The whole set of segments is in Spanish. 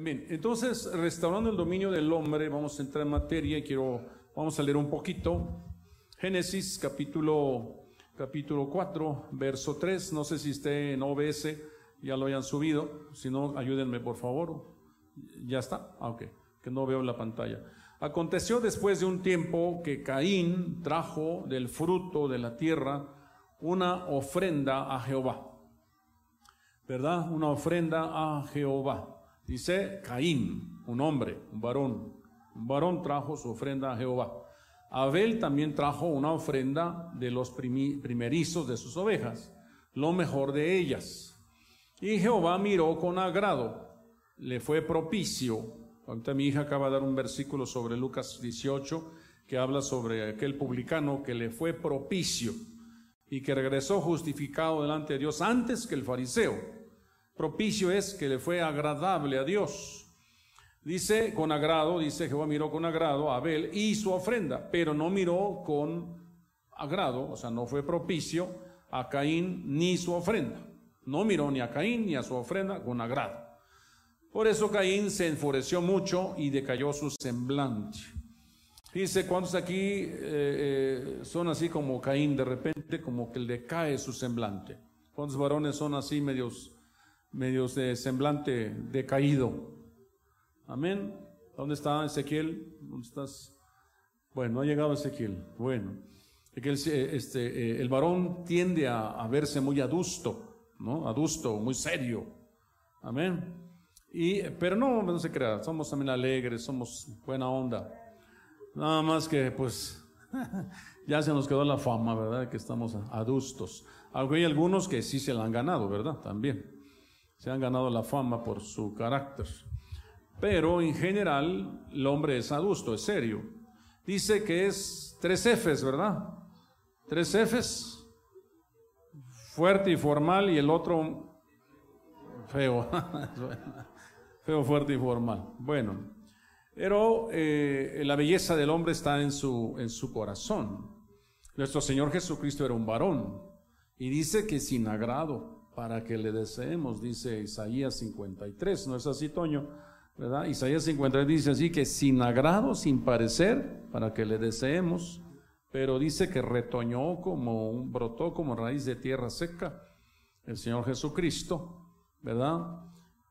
Bien, entonces, restaurando el dominio del hombre, vamos a entrar en materia y quiero, vamos a leer un poquito. Génesis capítulo, capítulo 4, verso 3. No sé si esté en OBS, ya lo hayan subido. Si no, ayúdenme por favor. ¿Ya está? Ah, ok, que no veo la pantalla. Aconteció después de un tiempo que Caín trajo del fruto de la tierra una ofrenda a Jehová. ¿Verdad? Una ofrenda a Jehová. Dice Caín, un hombre, un varón. Un varón trajo su ofrenda a Jehová. Abel también trajo una ofrenda de los primerizos de sus ovejas, lo mejor de ellas. Y Jehová miró con agrado, le fue propicio. Ahorita mi hija acaba de dar un versículo sobre Lucas 18 que habla sobre aquel publicano que le fue propicio y que regresó justificado delante de Dios antes que el fariseo. Propicio es que le fue agradable a Dios. Dice con agrado, dice Jehová miró con agrado a Abel y su ofrenda, pero no miró con agrado, o sea, no fue propicio a Caín ni su ofrenda. No miró ni a Caín ni a su ofrenda con agrado. Por eso Caín se enfureció mucho y decayó su semblante. Dice, ¿cuántos aquí eh, eh, son así como Caín de repente, como que le cae su semblante? ¿Cuántos varones son así medios medios de semblante decaído. Amén. ¿Dónde está Ezequiel? ¿Dónde estás? Bueno, no ha llegado Ezequiel. Bueno, este, eh, el varón tiende a, verse muy adusto, ¿no? Adusto, muy serio. Amén. Y, pero no, no se crea, somos también alegres, somos buena onda. Nada más que, pues, ya se nos quedó la fama, ¿verdad? Que estamos adustos. Hay algunos que sí se la han ganado, ¿verdad? También se han ganado la fama por su carácter. Pero en general el hombre es adusto, es serio. Dice que es tres Fs, ¿verdad? Tres Fs. Fuerte y formal y el otro feo. feo, fuerte y formal. Bueno, pero eh, la belleza del hombre está en su, en su corazón. Nuestro Señor Jesucristo era un varón y dice que sin agrado para que le deseemos, dice Isaías 53, ¿no es así, Toño? ¿Verdad? Isaías 53 dice así que sin agrado, sin parecer, para que le deseemos, pero dice que retoñó como un, brotó como raíz de tierra seca, el Señor Jesucristo, ¿verdad?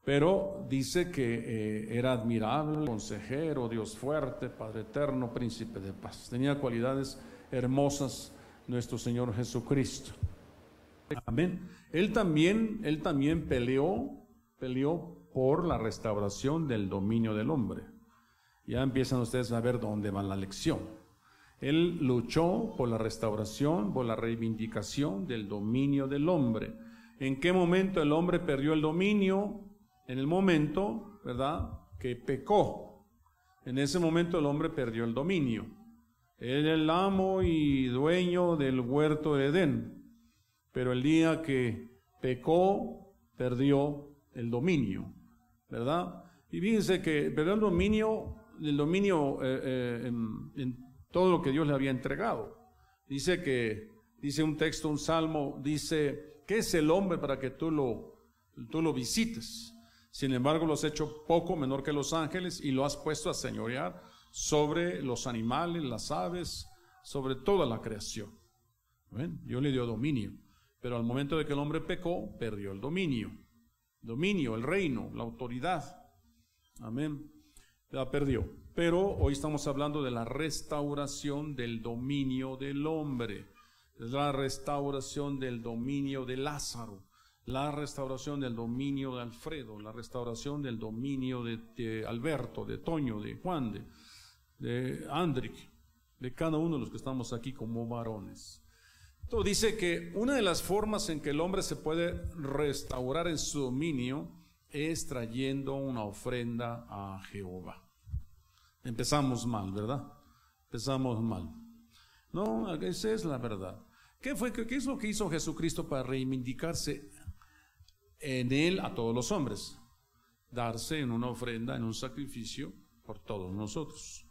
Pero dice que eh, era admirable, consejero, Dios fuerte, Padre eterno, príncipe de paz. Tenía cualidades hermosas nuestro Señor Jesucristo. Amén. Él también, él también peleó, peleó por la restauración del dominio del hombre. Ya empiezan ustedes a ver dónde va la lección. Él luchó por la restauración, por la reivindicación del dominio del hombre. ¿En qué momento el hombre perdió el dominio? En el momento, ¿verdad?, que pecó. En ese momento el hombre perdió el dominio. Él era el amo y dueño del huerto de Edén pero el día que pecó, perdió el dominio, ¿verdad? Y fíjense que perdió el dominio, el dominio eh, eh, en, todo lo que Dios le había entregado. Dice que, dice un texto, un salmo, dice, ¿qué es el hombre para que tú lo, tú lo visites? Sin embargo, lo has hecho poco menor que los ángeles y lo has puesto a señorear sobre los animales, las aves, sobre toda la creación. Dios le dio dominio. Pero al momento de que el hombre pecó, perdió el dominio. Dominio, el reino, la autoridad. Amén. La perdió. Pero hoy estamos hablando de la restauración del dominio del hombre. La restauración del dominio de Lázaro. La restauración del dominio de Alfredo. La restauración del dominio de, Alberto, de Toño, de Juan, de, de Andrick, de cada uno de los que estamos aquí como varones dice que una de las formas en que el hombre se puede restaurar en su dominio es trayendo una ofrenda a Jehová. Empezamos mal, ¿verdad? Empezamos mal. No, esa es la verdad. ¿Qué, fue, ¿Qué es lo que hizo Jesucristo para reivindicarse en él a todos los hombres? Darse en una ofrenda, en un sacrificio por todos nosotros.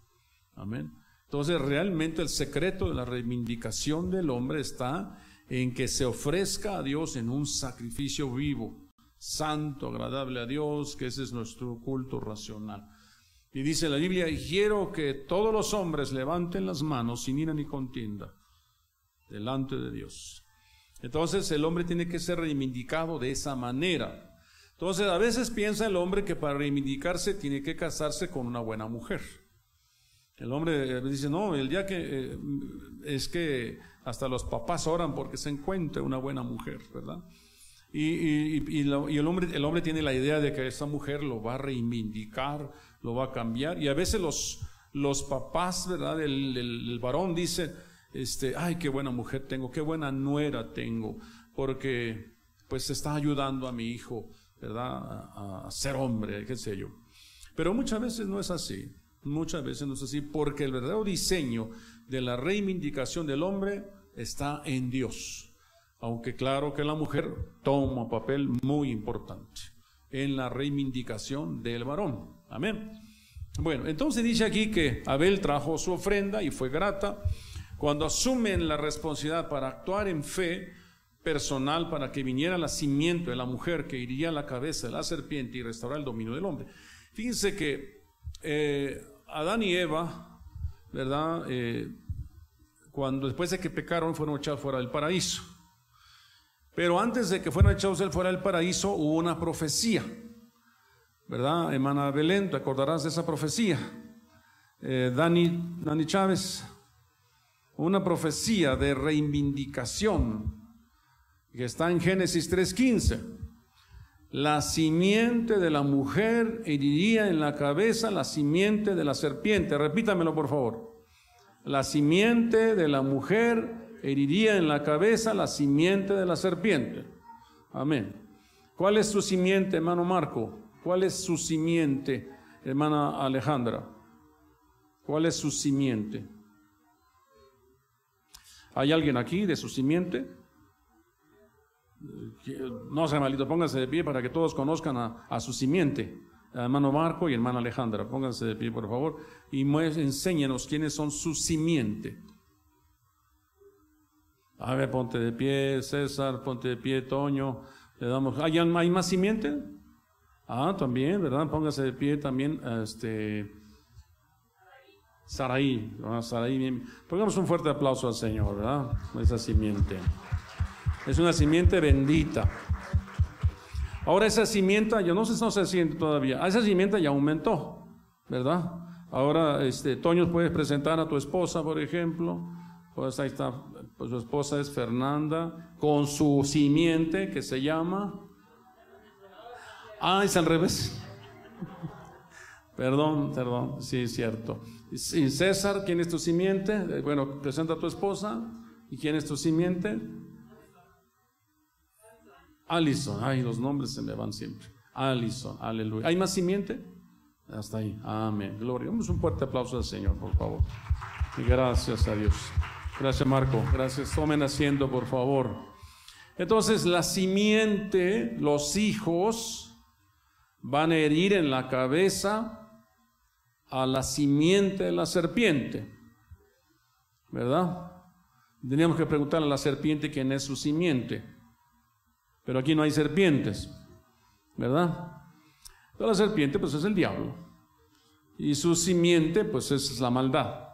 Amén. Entonces realmente el secreto de la reivindicación del hombre está en que se ofrezca a Dios en un sacrificio vivo, santo, agradable a Dios, que ese es nuestro culto racional. Y dice la Biblia, quiero que todos los hombres levanten las manos sin ira ni contienda delante de Dios. Entonces el hombre tiene que ser reivindicado de esa manera. Entonces a veces piensa el hombre que para reivindicarse tiene que casarse con una buena mujer. El hombre dice, no, el día que eh, es que hasta los papás oran porque se encuentre una buena mujer, ¿verdad? Y, el, hombre, el hombre tiene la idea de que esa mujer lo va a reivindicar, lo va a cambiar. Y a veces los, los papás, ¿verdad? El, varón dice, este, ay, qué buena mujer tengo, qué buena nuera tengo, porque pues está ayudando a mi hijo, ¿verdad? A ser hombre, qué sé yo. Pero muchas veces no es así. Muchas veces no es así, porque el verdadero diseño de la reivindicación del hombre está en Dios. Aunque claro que la mujer toma un papel muy importante en la reivindicación del varón. Amén. Bueno, entonces dice aquí que Abel trajo su ofrenda y fue grata. Cuando asumen la responsabilidad para actuar en fe personal para que viniera la simiente de la mujer que iría a la cabeza de la serpiente y restaurar el dominio del hombre. Fíjense que eh, Adán y Eva, ¿verdad? Eh, cuando después de que pecaron fueron echados fuera del paraíso. Pero antes de que fueran echados fuera del paraíso hubo una profecía, ¿verdad? Hermana Belén, te acordarás de esa profecía. Eh, Dani, Dani Chávez, una profecía de reivindicación que está en Génesis 3.15 la simiente de la mujer heriría en la cabeza la simiente de la serpiente. Repítamelo, por favor. La simiente de la mujer heriría en la cabeza la simiente de la serpiente. Amén. ¿Cuál es su simiente, hermano Marco? ¿Cuál es su simiente, hermana Alejandra? ¿Cuál es su simiente? ¿Hay alguien aquí de su simiente? No sea malito, pónganse de pie para que todos conozcan a, su simiente, hermano Marco y hermana Alejandra. Pónganse de pie, por favor, y enséñenos quiénes son su simiente. A ver, ponte de pie, César, ponte de pie, Toño. Le damos, ¿hay, ¿hay más simiente? Ah, también, ¿verdad? Póngase de pie también, este, Saraí, Saraí, pongamos un fuerte aplauso al Señor, ¿verdad? Esa simiente. Es una simiente bendita. Ahora esa simiente, yo no sé si no se siente todavía, esa simiente ya aumentó, ¿verdad? Ahora, este, Toño, puedes presentar a tu esposa, por ejemplo. Pues ahí está, pues su esposa es Fernanda, con su simiente que se llama... Ah, es al revés. perdón, perdón, sí, es cierto. César, ¿quién es tu simiente? Bueno, presenta a tu esposa. ¿Y quién es tu simiente? Alison, ay, los nombres se me van siempre. Alison, aleluya. ¿Hay más simiente? Hasta ahí, amén, gloria. Vamos un fuerte aplauso al Señor, por favor. Y gracias a Dios. Gracias, Marco. Gracias. Tomen asiento, por favor. Entonces, la simiente, los hijos, van a herir en la cabeza a la simiente de la serpiente. ¿Verdad? Teníamos que preguntarle a la serpiente quién es su simiente. Pero aquí no hay serpientes, ¿verdad? Pero la serpiente pues es el diablo. Y su simiente pues es la maldad.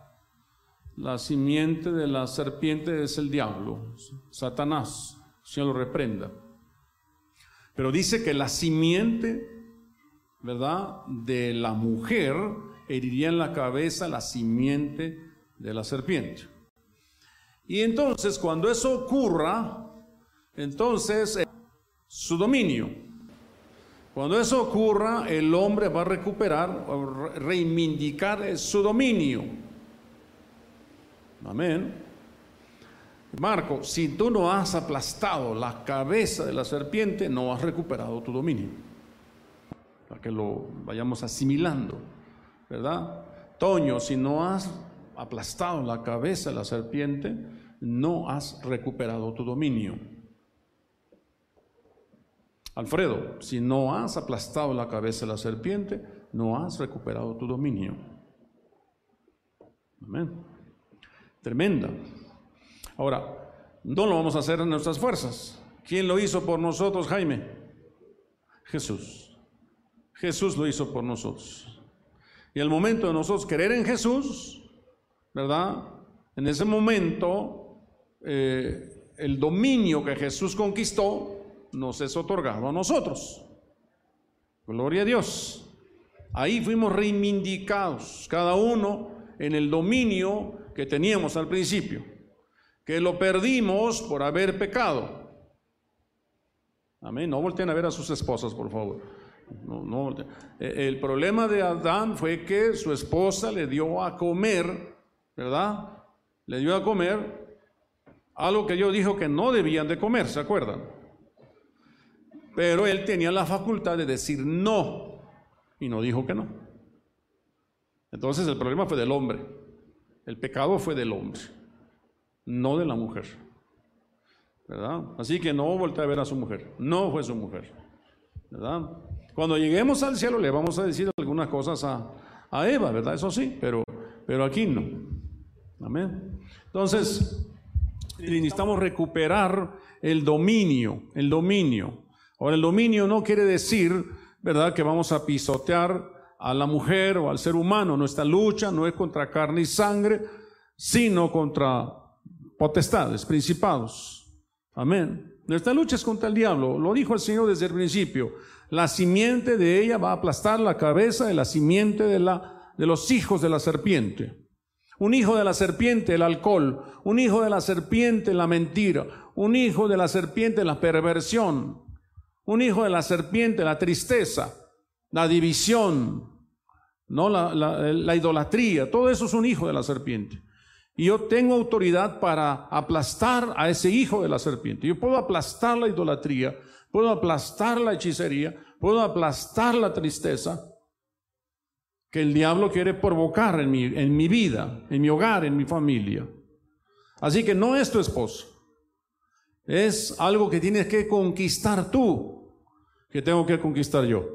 La simiente de la serpiente es el diablo, Satanás. Señor lo reprenda. Pero dice que la simiente, ¿verdad? De la mujer heriría en la cabeza la simiente de la serpiente. Y entonces cuando eso ocurra, entonces su dominio. Cuando eso ocurra, el hombre va a recuperar, reivindicar su dominio. Amén. Marco, si tú no has aplastado la cabeza de la serpiente, no has recuperado tu dominio. Para que lo vayamos asimilando, ¿verdad? Toño, si no has aplastado la cabeza de la serpiente, no has recuperado tu dominio. Alfredo, si no has aplastado la cabeza de la serpiente, no has recuperado tu dominio. Amén. Tremenda. Ahora, no lo vamos a hacer en nuestras fuerzas. ¿Quién lo hizo por nosotros, Jaime? Jesús. Jesús lo hizo por nosotros. Y el momento de nosotros querer en Jesús, ¿verdad? En ese momento, eh, el dominio que Jesús conquistó nos es otorgado a nosotros. Gloria a Dios. Ahí fuimos reivindicados, cada uno en el dominio que teníamos al principio, que lo perdimos por haber pecado. Amén. No volteen a ver a sus esposas, por favor. No, e, El problema de Adán fue que su esposa le dio a comer, ¿verdad? Le dio a comer algo que Dios dijo que no debían de comer, ¿se acuerdan? Pero él tenía la facultad de decir no y no dijo que no. Entonces el problema fue del hombre. El pecado fue del hombre, no de la mujer. ¿Verdad? Así que no voltea a ver a su mujer. No fue su mujer. ¿Verdad? Cuando lleguemos al cielo le vamos a decir algunas cosas a, Eva, ¿verdad? Eso sí, pero, pero aquí no. Amén. Entonces, necesitamos recuperar el dominio, el dominio. Ahora, el dominio no quiere decir, ¿verdad?, que vamos a pisotear a la mujer o al ser humano. Nuestra lucha no es contra carne y sangre, sino contra potestades, principados. Amén. Nuestra lucha es contra el diablo. Lo dijo el Señor desde el principio. La simiente de ella va a aplastar la cabeza de la simiente de, la, de los hijos de la serpiente. Un hijo de la serpiente, el alcohol. Un hijo de la serpiente, la mentira. Un hijo de la serpiente, la perversión. Un hijo de la serpiente, la tristeza la división, ¿no? La, idolatría, todo eso es un hijo de la serpiente. Y yo tengo autoridad para aplastar a ese hijo de la serpiente. Yo puedo aplastar la idolatría, puedo aplastar la hechicería, puedo aplastar la tristeza que el diablo quiere provocar en mi, en mi vida, en mi hogar, en mi familia. Así que no es tu esposo. Es algo que tienes que conquistar tú, que tengo que conquistar yo.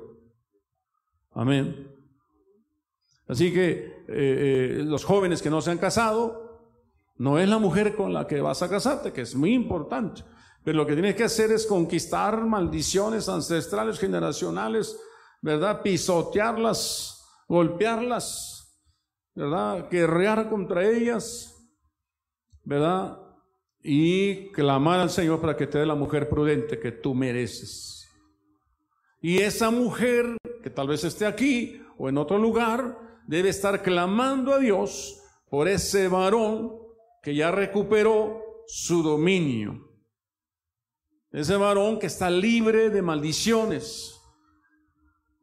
Amén. Así que eh, eh, los jóvenes que no se han casado, no es la mujer con la que vas a casarte, que es muy importante. Pero lo que tienes que hacer es conquistar maldiciones ancestrales, generacionales, ¿verdad? Pisotearlas, golpearlas, ¿verdad? Guerrear contra ellas, ¿verdad? Y clamar al Señor para que te dé la mujer prudente que tú mereces. Y esa mujer que tal vez esté aquí o en otro lugar, debe estar clamando a Dios por ese varón que ya recuperó su dominio. Ese varón que está libre de maldiciones.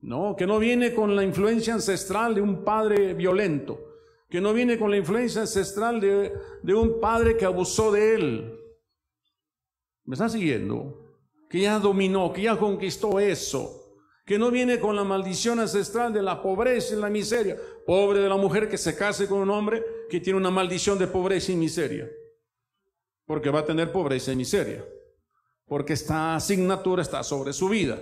No, que no viene con la influencia ancestral de un padre violento, que no viene con la influencia ancestral de, un padre que abusó de él. ¿Me está siguiendo? Que ya dominó, que ya conquistó eso que no viene con la maldición ancestral de la pobreza y la miseria. Pobre de la mujer que se case con un hombre que tiene una maldición de pobreza y miseria. Porque va a tener pobreza y miseria. Porque esta asignatura está sobre su vida.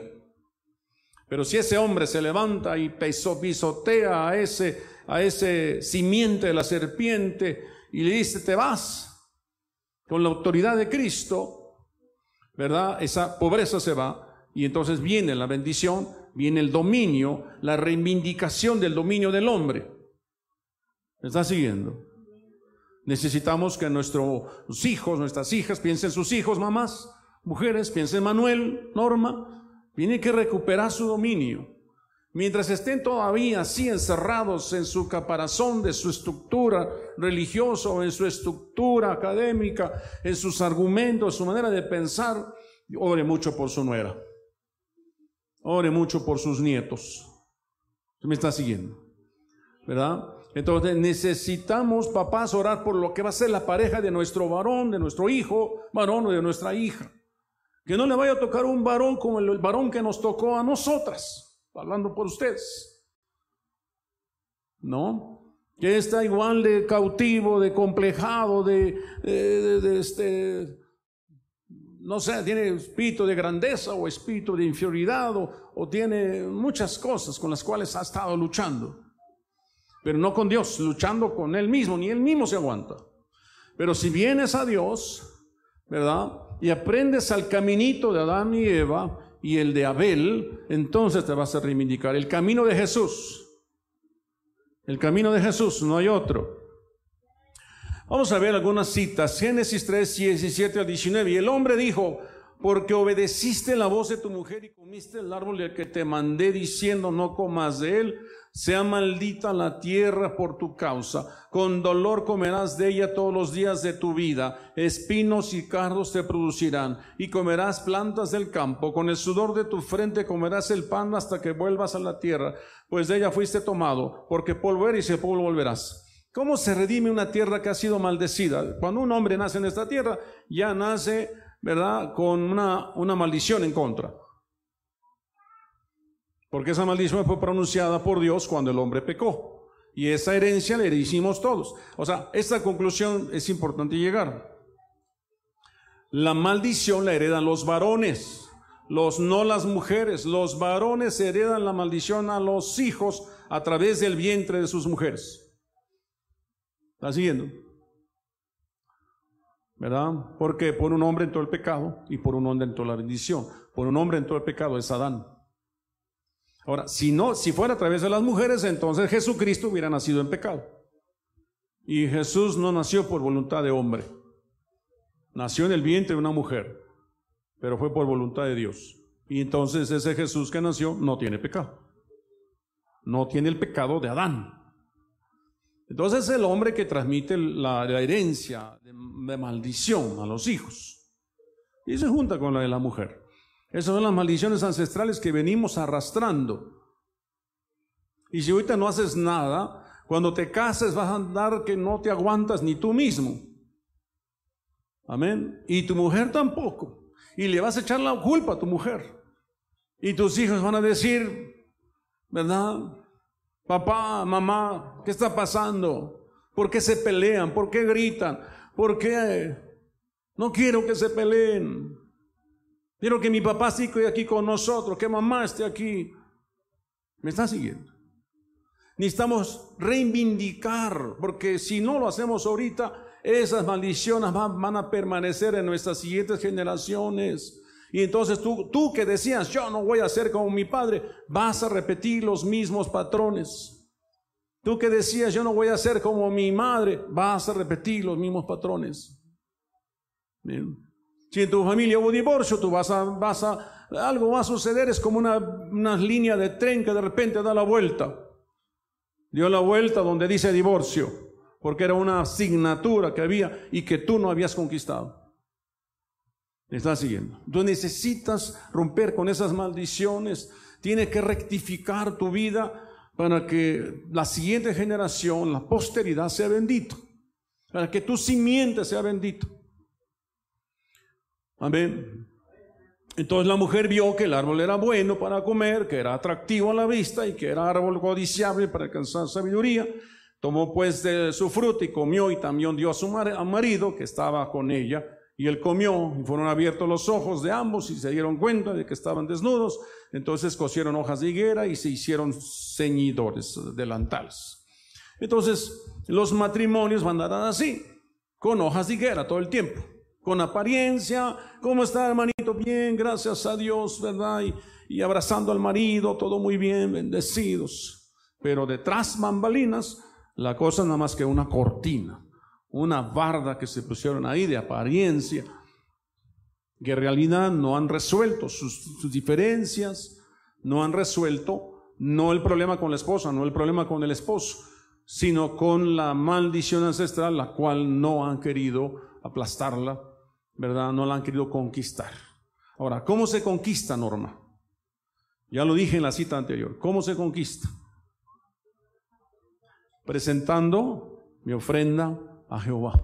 Pero si ese hombre se levanta y pisotea a ese, a ese simiente de la serpiente y le dice, te vas con la autoridad de Cristo, ¿verdad? Esa pobreza se va y entonces viene la bendición, viene el dominio, la reivindicación del dominio del hombre. ¿Me está siguiendo? Necesitamos que nuestros hijos, nuestras hijas, piensen sus hijos, mamás, mujeres, piensen Manuel, Norma, tiene que recuperar su dominio. Mientras estén todavía así encerrados en su caparazón de su estructura religiosa en su estructura académica, en sus argumentos, su manera de pensar, ore mucho por su nuera. Ore mucho por sus nietos. ¿Me está siguiendo? ¿Verdad? Entonces necesitamos, papás, orar por lo que va a ser la pareja de nuestro varón, de nuestro hijo, varón o de nuestra hija. Que no le vaya a tocar un varón como el, varón que nos tocó a nosotras, hablando por ustedes. ¿No? Que está igual de cautivo, de complejado, de, este, no sé, tiene espíritu de grandeza o espíritu de inferioridad o, tiene muchas cosas con las cuales ha estado luchando. Pero no con Dios, luchando con Él mismo, ni Él mismo se aguanta. Pero si vienes a Dios, ¿verdad? Y aprendes al caminito de Adán y Eva y el de Abel, entonces te vas a reivindicar. El camino de Jesús. El camino de Jesús, no hay otro. Vamos a ver algunas citas. Génesis 3, 17 al 19. Y el hombre dijo, porque obedeciste la voz de tu mujer y comiste el árbol del que te mandé diciendo no comas de él, sea maldita la tierra por tu causa. Con dolor comerás de ella todos los días de tu vida. Espinos y cardos te producirán y comerás plantas del campo. Con el sudor de tu frente comerás el pan hasta que vuelvas a la tierra, pues de ella fuiste tomado, porque polvo eres y el polvo volverás. ¿Cómo se redime una tierra que ha sido maldecida? Cuando un hombre nace en esta tierra, ya nace, ¿verdad?, con una, una maldición en contra. Porque esa maldición fue pronunciada por Dios cuando el hombre pecó. Y esa herencia la hicimos todos. O sea, esta conclusión es importante llegar. La maldición la heredan los varones, los no las mujeres. Los varones heredan la maldición a los hijos a través del vientre de sus mujeres. ¿Está siguiendo? ¿Verdad? Porque por un hombre entró el pecado y por un hombre entró la bendición. Por un hombre entró el pecado, es Adán. Ahora, si no, si fuera a través de las mujeres, entonces Jesucristo hubiera nacido en pecado. Y Jesús no nació por voluntad de hombre. Nació en el vientre de una mujer, pero fue por voluntad de Dios. Y entonces ese Jesús que nació no tiene pecado. No tiene el pecado de Adán. Entonces es el hombre que transmite la, herencia de, de maldición a los hijos. Y se junta con la de la mujer. Esas son las maldiciones ancestrales que venimos arrastrando. Y si ahorita no haces nada, cuando te cases vas a andar que no te aguantas ni tú mismo. Amén. Y tu mujer tampoco. Y le vas a echar la culpa a tu mujer. Y tus hijos van a decir, ¿verdad? Papá, mamá, ¿qué está pasando? ¿Por qué se pelean? ¿Por qué gritan? ¿Por qué? No quiero que se peleen. Quiero que mi papá esté aquí con nosotros, que mamá esté aquí. ¿Me está siguiendo? Necesitamos reivindicar, porque si no lo hacemos ahorita, esas maldiciones van, a permanecer en nuestras siguientes generaciones. Y entonces tú, tú que decías, yo no voy a ser como mi padre, vas a repetir los mismos patrones. Tú que decías, yo no voy a ser como mi madre, vas a repetir los mismos patrones. Bien. Si en tu familia hubo divorcio, tú vas a, vas a, algo va a suceder, es como una, una línea de tren que de repente da la vuelta. Dio la vuelta donde dice divorcio, porque era una asignatura que había y que tú no habías conquistado. ¿Me estás siguiendo? Tú necesitas romper con esas maldiciones, tienes que rectificar tu vida para que la siguiente generación, la posteridad sea bendito, para que tu simiente sea bendito. Amén. Entonces la mujer vio que el árbol era bueno para comer, que era atractivo a la vista y que era árbol codiciable para alcanzar sabiduría. Tomó pues de su fruto y comió y también dio a su marido que estaba con ella. Y él comió y fueron abiertos los ojos de ambos y se dieron cuenta de que estaban desnudos. Entonces cosieron hojas de higuera y se hicieron ceñidores, delantales. Entonces los matrimonios van a dar así, con hojas de higuera todo el tiempo con apariencia. ¿Cómo está, hermanito? Bien, gracias a Dios, ¿verdad? Y, abrazando al marido, todo muy bien, bendecidos. Pero detrás bambalinas, la cosa nada más que una cortina, una barda que se pusieron ahí de apariencia, que en realidad no han resuelto sus, sus diferencias, no han resuelto no el problema con la esposa, no el problema con el esposo, sino con la maldición ancestral, la cual no han querido aplastarla ¿verdad? No la han querido conquistar. Ahora, ¿cómo se conquista, Norma? Ya lo dije en la cita anterior. ¿Cómo se conquista? Presentando mi ofrenda a Jehová.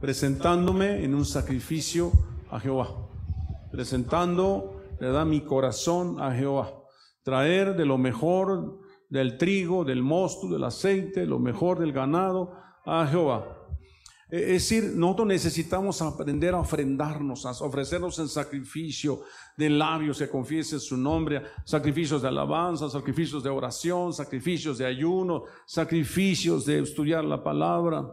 Presentándome en un sacrificio a Jehová. Presentando, ¿verdad? Mi corazón a Jehová. Traer de lo mejor del trigo, del mosto, del aceite, lo mejor del ganado a Jehová. Es decir, nosotros necesitamos aprender a ofrendarnos, a ofrecernos en sacrificio de labios que confiesen su nombre, sacrificios de alabanza, sacrificios de oración, sacrificios de ayuno, sacrificios de estudiar la palabra.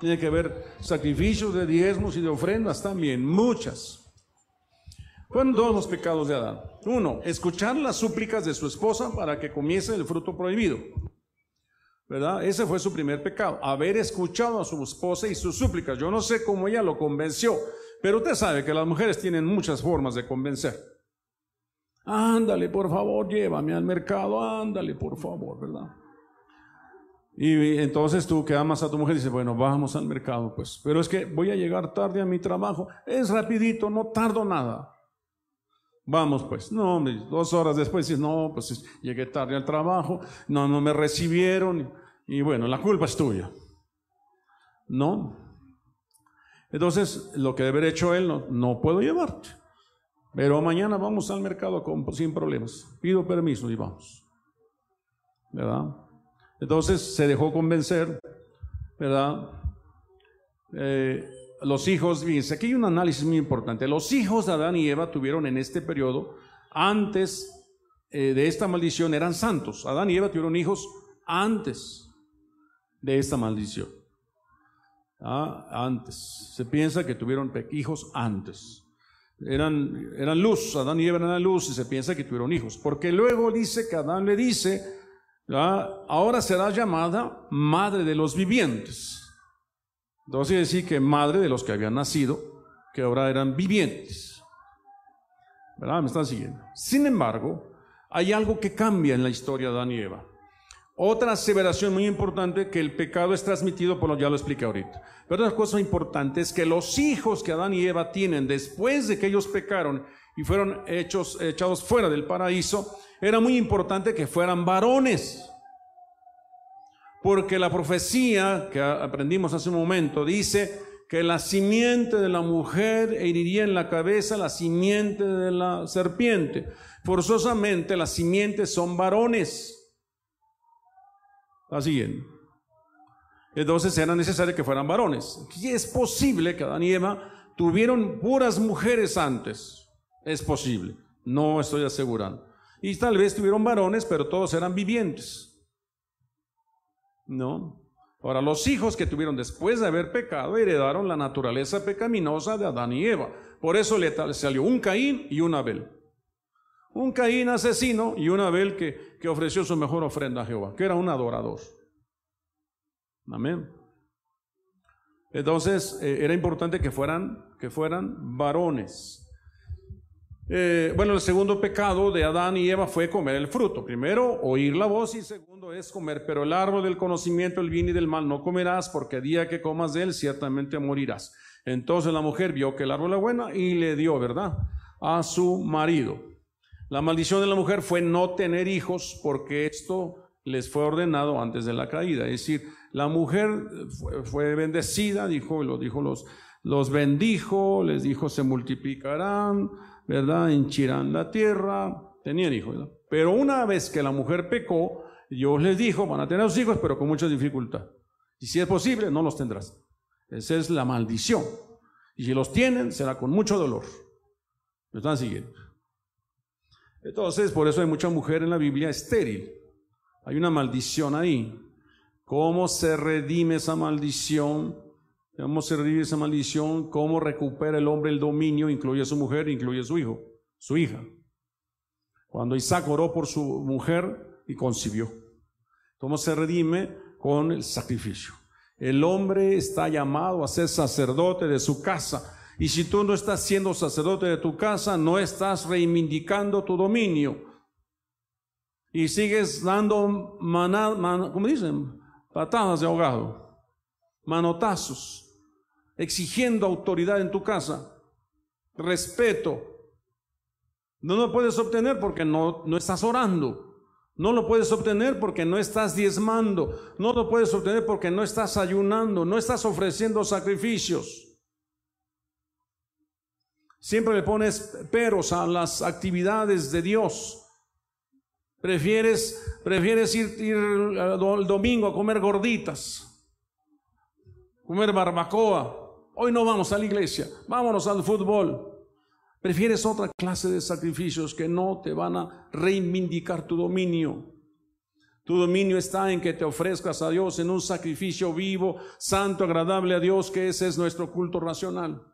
Tiene que haber sacrificios de diezmos y de ofrendas también, muchas. Fueron dos los pecados de Adán. Uno, escuchar las súplicas de su esposa para que comiese el fruto prohibido. ¿Verdad? Ese fue su primer pecado, haber escuchado a su esposa y sus súplicas. Yo no sé cómo ella lo convenció, pero usted sabe que las mujeres tienen muchas formas de convencer. Ándale, por favor, llévame al mercado, ándale, por favor, ¿verdad? Y entonces tú que amas a tu mujer dices, bueno, vamos al mercado, pues. Pero es que voy a llegar tarde a mi trabajo. Es rapidito, no tardo nada. Vamos pues, no, dos horas después dices, no, pues llegué tarde al trabajo, no, no me recibieron, y bueno, la culpa es tuya. ¿No? Entonces, lo que debe haber hecho él, no, no puedo llevarte. Pero mañana vamos al mercado con, sin problemas. Pido permiso y vamos. ¿Verdad? Entonces se dejó convencer, ¿verdad? Eh, los hijos, fíjense, aquí hay un análisis muy importante. Los hijos de Adán y Eva tuvieron en este periodo, antes eh, de esta maldición, eran santos. Adán y Eva tuvieron hijos antes de esta maldición. Ah, antes. Se piensa que tuvieron hijos antes. Eran, eran luz, Adán y Eva eran luz y se piensa que tuvieron hijos. Porque luego dice que Adán le dice, ahora será llamada madre de los vivientes. Entonces decir que madre de los que habían nacido, que ahora eran vivientes. ¿Verdad? Me están siguiendo. Sin embargo, hay algo que cambia en la historia de Adán y Eva. Otra aseveración muy importante que el pecado es transmitido por lo ya lo expliqué ahorita. Pero otra cosa importante es que los hijos que Adán y Eva tienen después de que ellos pecaron y fueron hechos, echados fuera del paraíso, era muy importante que fueran varones. Porque la profecía que aprendimos hace un momento dice que la simiente de la mujer heriría en la cabeza la simiente de la serpiente. Forzosamente las simientes son varones. Así Entonces era necesario que fueran varones. Y es posible que Adán y Eva tuvieron puras mujeres antes. Es posible. No estoy asegurando. Y tal vez tuvieron varones, pero todos eran vivientes. ¿no? Ahora, los hijos que tuvieron después de haber pecado heredaron la naturaleza pecaminosa de Adán y Eva. Por eso le salió un Caín y un Abel. Un Caín asesino y un Abel que, que ofreció su mejor ofrenda a Jehová, que era un adorador. Amén. Entonces, eh, era importante que fueran, que fueran varones. Eh, bueno, el segundo pecado de Adán y Eva fue comer el fruto. Primero, oír la voz y segundo es comer. Pero el árbol del conocimiento del bien y del mal no comerás porque el día que comas de él ciertamente morirás. Entonces la mujer vio que el árbol era bueno y le dio, ¿verdad? A su marido. La maldición de la mujer fue no tener hijos porque esto les fue ordenado antes de la caída. Es decir, la mujer fue, bendecida, dijo, lo dijo los, los bendijo, les dijo se multiplicarán ¿verdad? Enchirán la tierra, tenían hijos, Pero una vez que la mujer pecó, Dios les dijo, van a tener los hijos, pero con mucha dificultad. Y si es posible, no los tendrás. Esa es la maldición. Y si los tienen, será con mucho dolor. ¿Me están siguiendo? Entonces, por eso hay mucha mujer en la Biblia estéril. Hay una maldición ahí. ¿Cómo se redime esa maldición? ¿Cómo se revive esa maldición? ¿Cómo recupera el hombre el dominio? Incluye a su mujer, incluye a su hijo, su hija. Cuando Isaac oró por su mujer y concibió. ¿Cómo se redime? Con el sacrificio. El hombre está llamado a ser sacerdote de su casa. Y si tú no estás siendo sacerdote de tu casa, no estás reivindicando tu dominio. Y sigues dando, maná, ¿cómo dicen? Patadas de ahogado, manotazos exigiendo autoridad en tu casa, respeto. No lo puedes obtener porque no, no estás orando. No lo puedes obtener porque no estás diezmando. No lo puedes obtener porque no estás ayunando. No estás ofreciendo sacrificios. Siempre le pones peros a las actividades de Dios. Prefieres, prefieres ir, ir el domingo a comer gorditas, comer barbacoa, Hoy no vamos a la iglesia, vámonos al fútbol. Prefieres otra clase de sacrificios que no te van a reivindicar tu dominio. Tu dominio está en que te ofrezcas a Dios en un sacrificio vivo, santo, agradable a Dios, que ese es nuestro culto racional.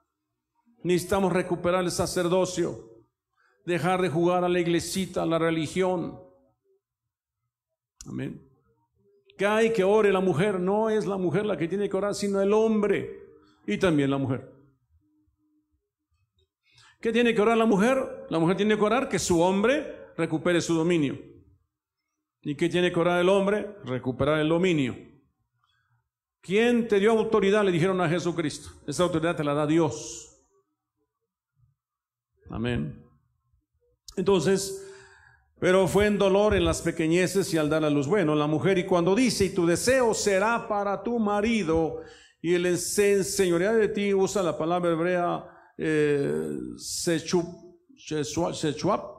Necesitamos recuperar el sacerdocio. dejar de jugar a la iglesita, a la religión. Amén. Hay que ore la mujer, no es la mujer la que tiene que orar, sino el hombre y también la mujer. ¿Qué tiene que orar la mujer? La mujer tiene que orar que su hombre recupere su dominio. ¿Y qué tiene que orar el hombre? Recuperar el dominio. ¿Quién te dio autoridad? Le dijeron a Jesucristo. Esa autoridad te la da Dios. Amén. Entonces, pero fue en dolor en las pequeñeces y al dar a luz. Bueno, la mujer, y cuando dice, y tu deseo será para tu marido, y el señoría de ti, usa la palabra hebrea eh, sechuap,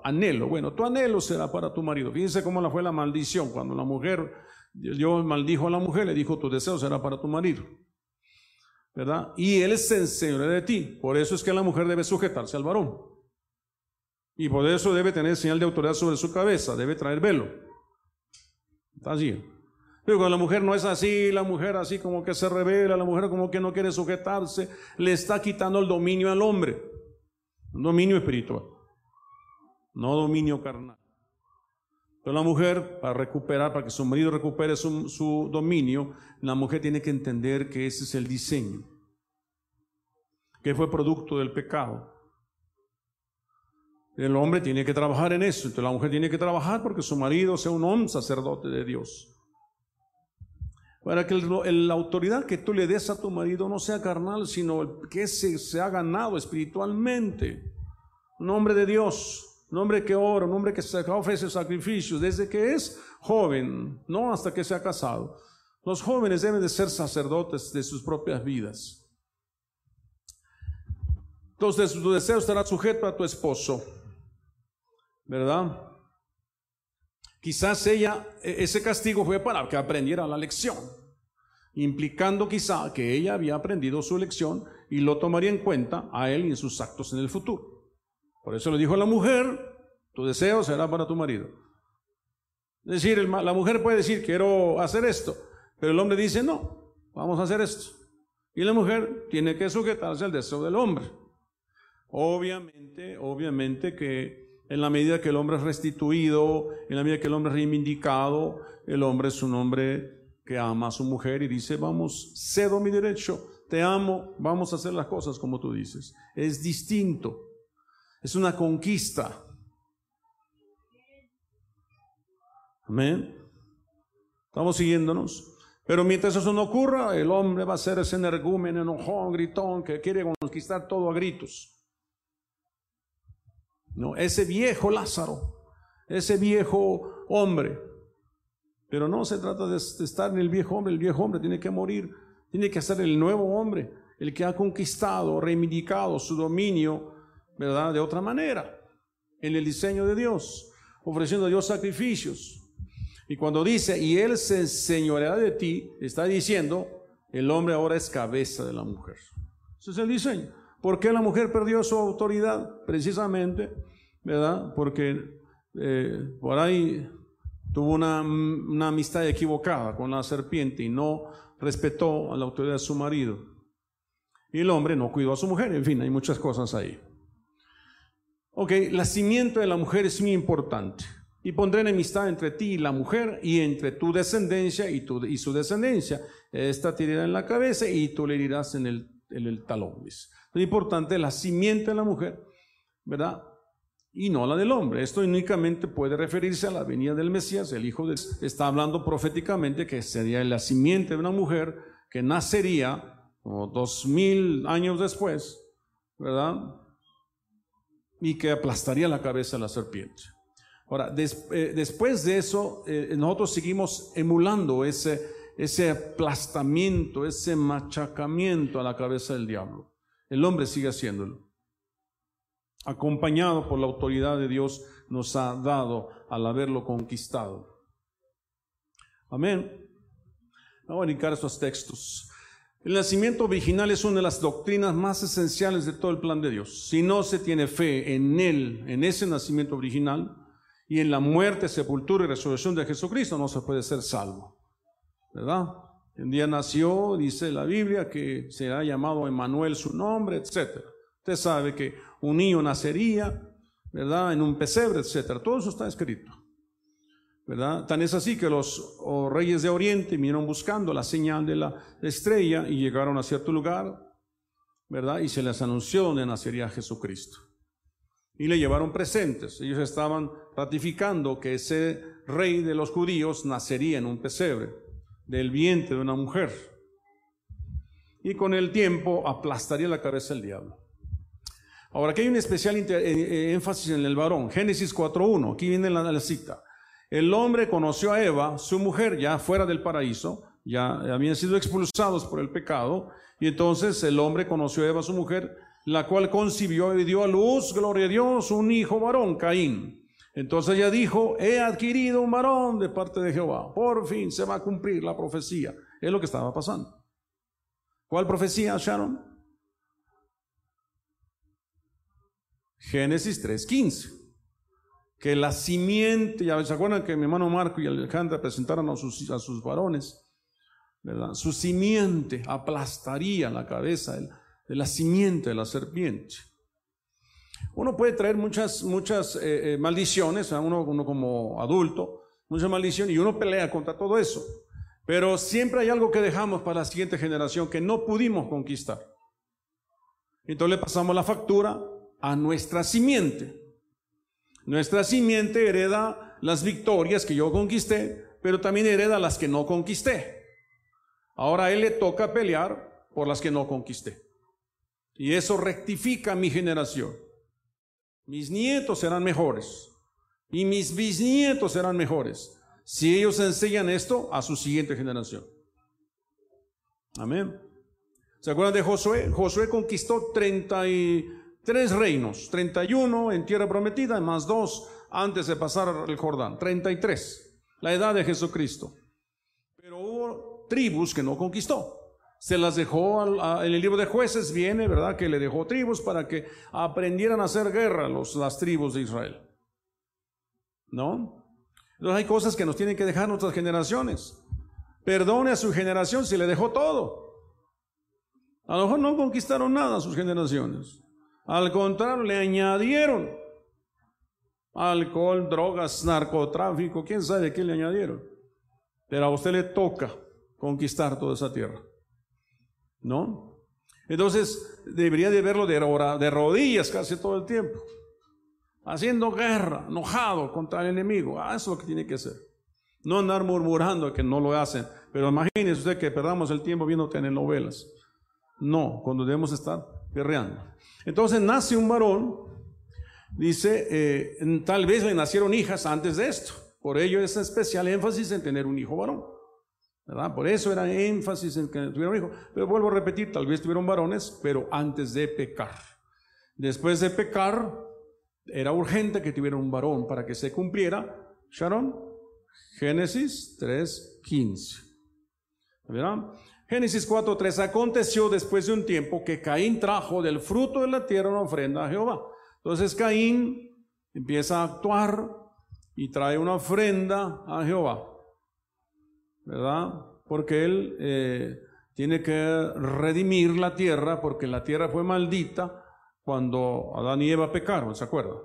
anhelo. Bueno, tu anhelo será para tu marido. Fíjense cómo la fue la maldición. Cuando la mujer, Dios maldijo a la mujer, le dijo, tu deseo será para tu marido. ¿Verdad? Y él se enseñorea de ti. Por eso es que la mujer debe sujetarse al varón. Y por eso debe tener señal de autoridad sobre su cabeza, debe traer velo. Está así. Pero cuando la mujer no es así, la mujer así como que se revela, la mujer como que no quiere sujetarse, le está quitando el dominio al hombre. Un dominio espiritual, no dominio carnal. Pero la mujer, para recuperar, para que su marido recupere su, su dominio, la mujer tiene que entender que ese es el diseño, que fue producto del pecado. El hombre tiene que trabajar en eso. Entonces la mujer tiene que trabajar porque su marido sea un hombre sacerdote de Dios. Para que la autoridad que tú le des a tu marido no sea carnal, sino que se, se ha ganado espiritualmente. Un hombre de Dios, un hombre que ora, un hombre que ofrece sacrificios desde que es joven, no hasta que se ha casado. Los jóvenes deben de ser sacerdotes de sus propias vidas. Entonces tu deseo estará sujeto a tu esposo. ¿Verdad? Quizás ella, e, ese castigo fue para que aprendiera la lección, implicando quizá que ella había aprendido su lección y lo tomaría en cuenta a él y en sus actos en el futuro. Por eso le dijo a la mujer, tu deseo será para tu marido. Es decir, la mujer puede decir, quiero hacer esto, pero el hombre dice, no, vamos a hacer esto. Y la mujer tiene que sujetarse al deseo del hombre. Obviamente, obviamente que en la medida que el hombre es restituido, en la medida que el hombre es reivindicado, el hombre es un hombre que ama a su mujer y dice, vamos, cedo mi derecho, te amo, vamos a hacer las cosas como tú dices. Es distinto, es una conquista. Amén. Estamos siguiéndonos. Pero mientras eso no ocurra, el hombre va a ser ese energúmeno, enojón, gritón, que quiere conquistar todo a gritos. No, ese viejo Lázaro, ese viejo hombre. Pero no se trata de estar en el viejo hombre, el viejo hombre tiene que morir, tiene que ser el nuevo hombre, el que ha conquistado, reivindicado su dominio, ¿verdad? De otra manera, en el diseño de Dios, ofreciendo a Dios sacrificios. Y cuando dice, y Él se enseñoreará de ti, está diciendo, el hombre ahora es cabeza de la mujer. Ese es el diseño. ¿Por qué la mujer perdió su autoridad? Precisamente, ¿verdad? Porque eh, por ahí tuvo una, una amistad equivocada con la serpiente y no respetó a la autoridad de su marido. Y el hombre no cuidó a su mujer, en fin, hay muchas cosas ahí. Ok, el nacimiento de la mujer es muy importante. Y pondré enemistad entre ti y la mujer, y entre tu descendencia y su descendencia. Esta te herirá en la cabeza y tú le herirás en el, en el talón. Es importante la simiente de la mujer, ¿verdad? Y no la del hombre. Esto únicamente puede referirse a la venida del Mesías, el Hijo de. Está hablando proféticamente que sería la simiente de una mujer que nacería como dos mil años después, ¿verdad? Y que aplastaría la cabeza de la serpiente. Ahora, eh, después de eso, eh, nosotros seguimos emulando ese, ese aplastamiento, ese machacamiento a la cabeza del diablo. El hombre sigue haciéndolo. Acompañado por la autoridad de Dios, nos ha dado al haberlo conquistado. Amén. Vamos a brincar estos textos. El nacimiento original es una de las doctrinas más esenciales de todo el plan de Dios. Si no se tiene fe en Él, en ese nacimiento original, y en la muerte, sepultura y resurrección de Jesucristo, no se puede ser salvo. ¿Verdad? Un día nació, dice la Biblia, que será llamado Emanuel su nombre, etc. Usted sabe que un niño nacería, ¿verdad? En un pesebre, etcétera. Todo eso está escrito. ¿verdad? Tan es así que los reyes de Oriente vinieron buscando la señal de la estrella y llegaron a cierto lugar, ¿verdad? Y se les anunció donde nacería Jesucristo. Y le llevaron presentes. Ellos estaban ratificando que ese rey de los judíos nacería en un pesebre, del vientre de una mujer. Y con el tiempo aplastaría la cabeza del diablo. Ahora, aquí hay un especial eh, eh, énfasis en el varón. Génesis 4.1, aquí viene la cita. El hombre conoció a Eva, su mujer, ya fuera del paraíso, ya habían sido expulsados por el pecado, y entonces el hombre conoció a Eva, su mujer, la cual concibió y dio a luz, gloria a Dios, un hijo varón, Caín. Entonces ella dijo, he adquirido un varón de parte de Jehová. Por fin se va a cumplir la profecía. Es lo que estaba pasando. ¿Cuál profecía, Sharon? Génesis 3.15 que la simiente, ya se acuerdan que mi hermano Marco y Alejandra presentaron a sus, a sus varones, ¿verdad? Su simiente aplastaría la cabeza de la, simiente de la serpiente. Uno puede traer muchas, muchas eh, eh, maldiciones, uno, uno como adulto, muchas maldiciones, y uno pelea contra todo eso. Pero siempre hay algo que dejamos para la siguiente generación que no pudimos conquistar. Entonces le pasamos la factura a nuestra simiente. Nuestra simiente hereda las victorias que yo conquisté, pero también hereda las que no conquisté. Ahora a él le toca pelear por las que no conquisté. Y eso rectifica mi generación. Mis nietos serán mejores y mis bisnietos serán mejores si ellos enseñan esto a su siguiente generación. Amén. ¿Se acuerdan de Josué? Josué conquistó 30 y Tres reinos, 31 en tierra prometida, más dos antes de pasar el Jordán, 33, la edad de Jesucristo. Pero hubo tribus que no conquistó. Se las dejó en el libro de jueces, viene, ¿verdad? Que le dejó tribus para que aprendieran a hacer guerra los, las tribus de Israel. ¿No? Entonces hay cosas que nos tienen que dejar nuestras generaciones. Perdone a su generación si le dejó todo. A lo mejor no conquistaron nada a sus generaciones. Al contrario, le añadieron alcohol, drogas, narcotráfico, quién sabe qué le añadieron. Pero a usted le toca conquistar toda esa tierra. ¿No? Entonces, debería de verlo de, de rodillas casi todo el tiempo. Haciendo guerra, enojado contra el enemigo. Ah, eso es lo que tiene que hacer. No andar murmurando que no lo hacen. Pero imagínese usted que perdamos el tiempo viendo telenovelas. No, cuando debemos estar guerreando. Entonces nace un varón, dice, eh, tal vez le nacieron hijas antes de esto. Por ello es especial énfasis en tener un hijo varón. Por eso era énfasis en que tuviera un hijo. Pero vuelvo a repetir, tal vez tuvieron varones, pero antes de pecar. Después de pecar, era urgente que tuviera un varón para que se cumpliera. Sharon, Génesis 3:15. ¿Verdad? Génesis 4.3, aconteció después de un tiempo que Caín trajo del fruto de la tierra una ofrenda a Jehová. Entonces Caín empieza a actuar y trae una ofrenda a Jehová, ¿verdad? Porque él eh, tiene que redimir la tierra porque la tierra fue maldita cuando Adán y Eva pecaron, ¿se acuerda?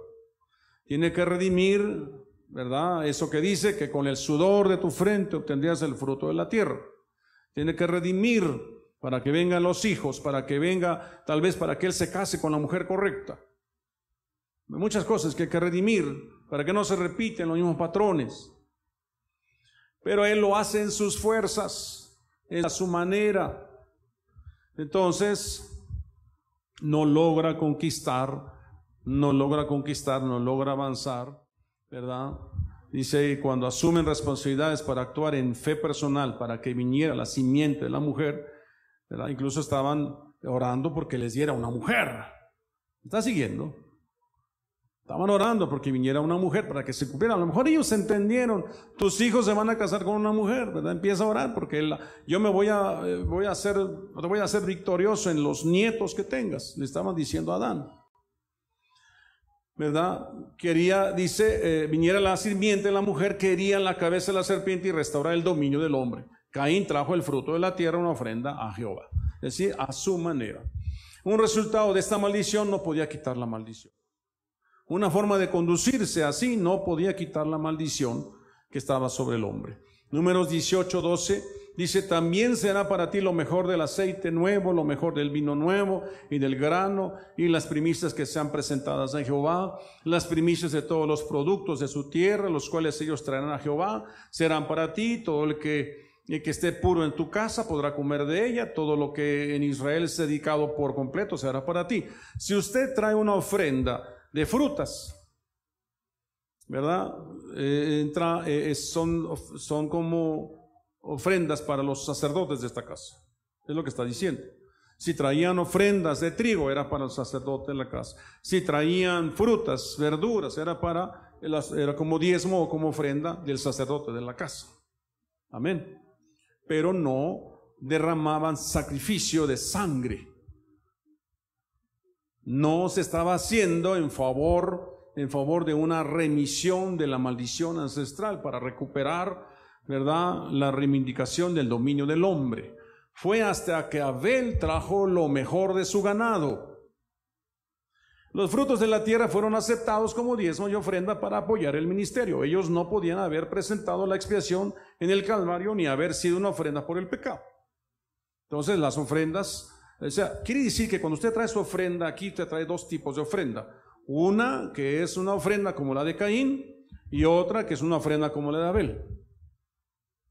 Tiene que redimir, ¿verdad? Eso que dice que con el sudor de tu frente obtendrías el fruto de la tierra. Tiene que redimir para que vengan los hijos, para que venga, tal vez para que él se case con la mujer correcta. muchas cosas que hay que redimir para que no se repiten los mismos patrones. Pero él lo hace en sus fuerzas, en su manera. Entonces, no logra conquistar, no logra conquistar, no logra avanzar, ¿verdad? Dice, cuando asumen responsabilidades para actuar en fe personal, para que viniera la simiente de la mujer, incluso estaban orando porque les diera una mujer. ¿Está siguiendo? Estaban orando porque viniera una mujer para que se cumpliera. A lo mejor ellos entendieron, tus hijos se van a casar con una mujer, ¿verdad? Empieza a orar porque yo me voy a, eh, voy hacer, voy a ser victorioso en los nietos que tengas, le estaban diciendo a Adán. ¿verdad? Quería, dice, eh, viniera la sirviente, la mujer quería la cabeza de la serpiente y restaurar el dominio del hombre. Caín trajo el fruto de la tierra, una ofrenda a Jehová, es decir, a su manera. Un resultado de esta maldición no podía quitar la maldición. Una forma de conducirse así, no podía quitar la maldición que estaba sobre el hombre. Números 18, 12 dice, también será para ti lo mejor del aceite nuevo, lo mejor del vino nuevo y del grano y las primicias que sean presentadas a Jehová, las primicias de todos los productos de su tierra, los cuales ellos traerán a Jehová, serán para ti, todo el que que esté puro en tu casa podrá comer de ella, todo lo que en Israel es dedicado por completo será para ti. Si usted trae una ofrenda de frutas, ¿verdad? Eh, entra, eh, son, son como ofrendas para los sacerdotes de esta casa. Es lo que está diciendo. Si traían ofrendas de trigo, era para el sacerdote de la casa. Si traían frutas, verduras, era para, era como diezmo o como ofrenda del sacerdote de la casa. Amén pero no derramaban sacrificio de sangre. No se estaba haciendo en favor en favor de una remisión de la maldición ancestral para recuperar, ¿verdad?, la reivindicación del dominio del hombre. Fue hasta que Abel trajo lo mejor de su ganado los frutos de la tierra fueron aceptados como diezmo y ofrenda para apoyar el ministerio. Ellos no podían haber presentado la expiación en el Calvario ni haber sido una ofrenda por el pecado. Entonces las ofrendas, o sea, quiere decir que cuando usted trae su ofrenda, aquí te trae dos tipos de ofrenda. Una que es una ofrenda como la de Caín y otra que es una ofrenda como la de Abel.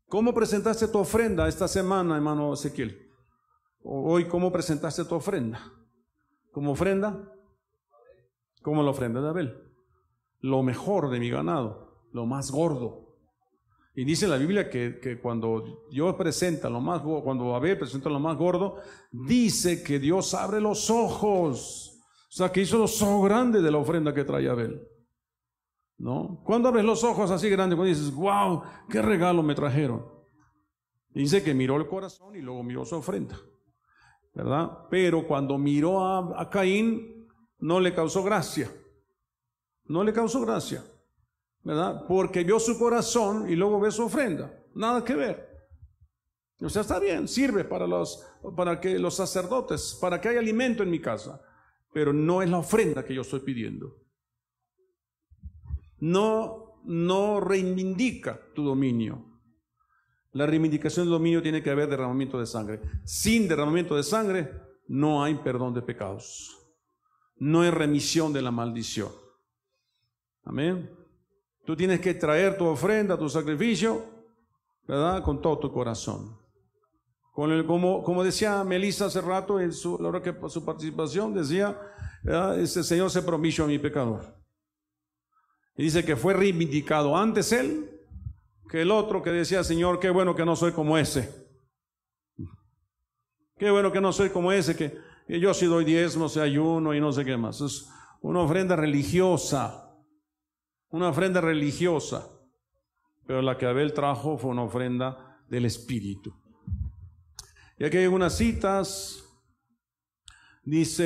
¿Cómo presentaste tu ofrenda esta semana, hermano Ezequiel? Hoy, ¿cómo presentaste tu ofrenda? ¿Como ofrenda? como la ofrenda de Abel. Lo mejor de mi ganado, lo más gordo. Y dice la Biblia que, cuando Dios presenta lo más cuando Abel presenta lo más gordo, dice que Dios abre los ojos. O sea, que hizo los ojos grandes de la ofrenda que trae Abel. ¿No? Cuando abres los ojos así grandes, cuando dices, wow, qué regalo me trajeron. Dice que miró el corazón y luego miró su ofrenda. ¿Verdad? Pero cuando miró a Caín, no le causó gracia. No le causó gracia, Porque vio su corazón y luego ve su ofrenda. Nada que ver. O sea, está bien, sirve para los, para que los sacerdotes, para que haya alimento en mi casa, pero no es la ofrenda que yo estoy pidiendo. No, no reivindica tu dominio. La reivindicación del dominio tiene que haber derramamiento de sangre. Sin derramamiento de sangre no hay perdón de pecados no hay remisión de la maldición. Amén. Tú tienes que traer tu ofrenda, tu sacrificio, ¿verdad? Con todo tu corazón. Con el, como, como decía Melissa hace rato en su, la hora que su participación, decía, este Señor se promiso a mi pecador. Y dice que fue reivindicado antes él que el otro que decía, Señor, qué bueno que no soy como ese. Qué bueno que no soy como ese que y yo si doy diezmo, se ayuno y no sé qué más. Es una ofrenda religiosa. Una ofrenda religiosa. Pero la que Abel trajo fue una ofrenda del Espíritu. Y aquí hay unas citas. Dice,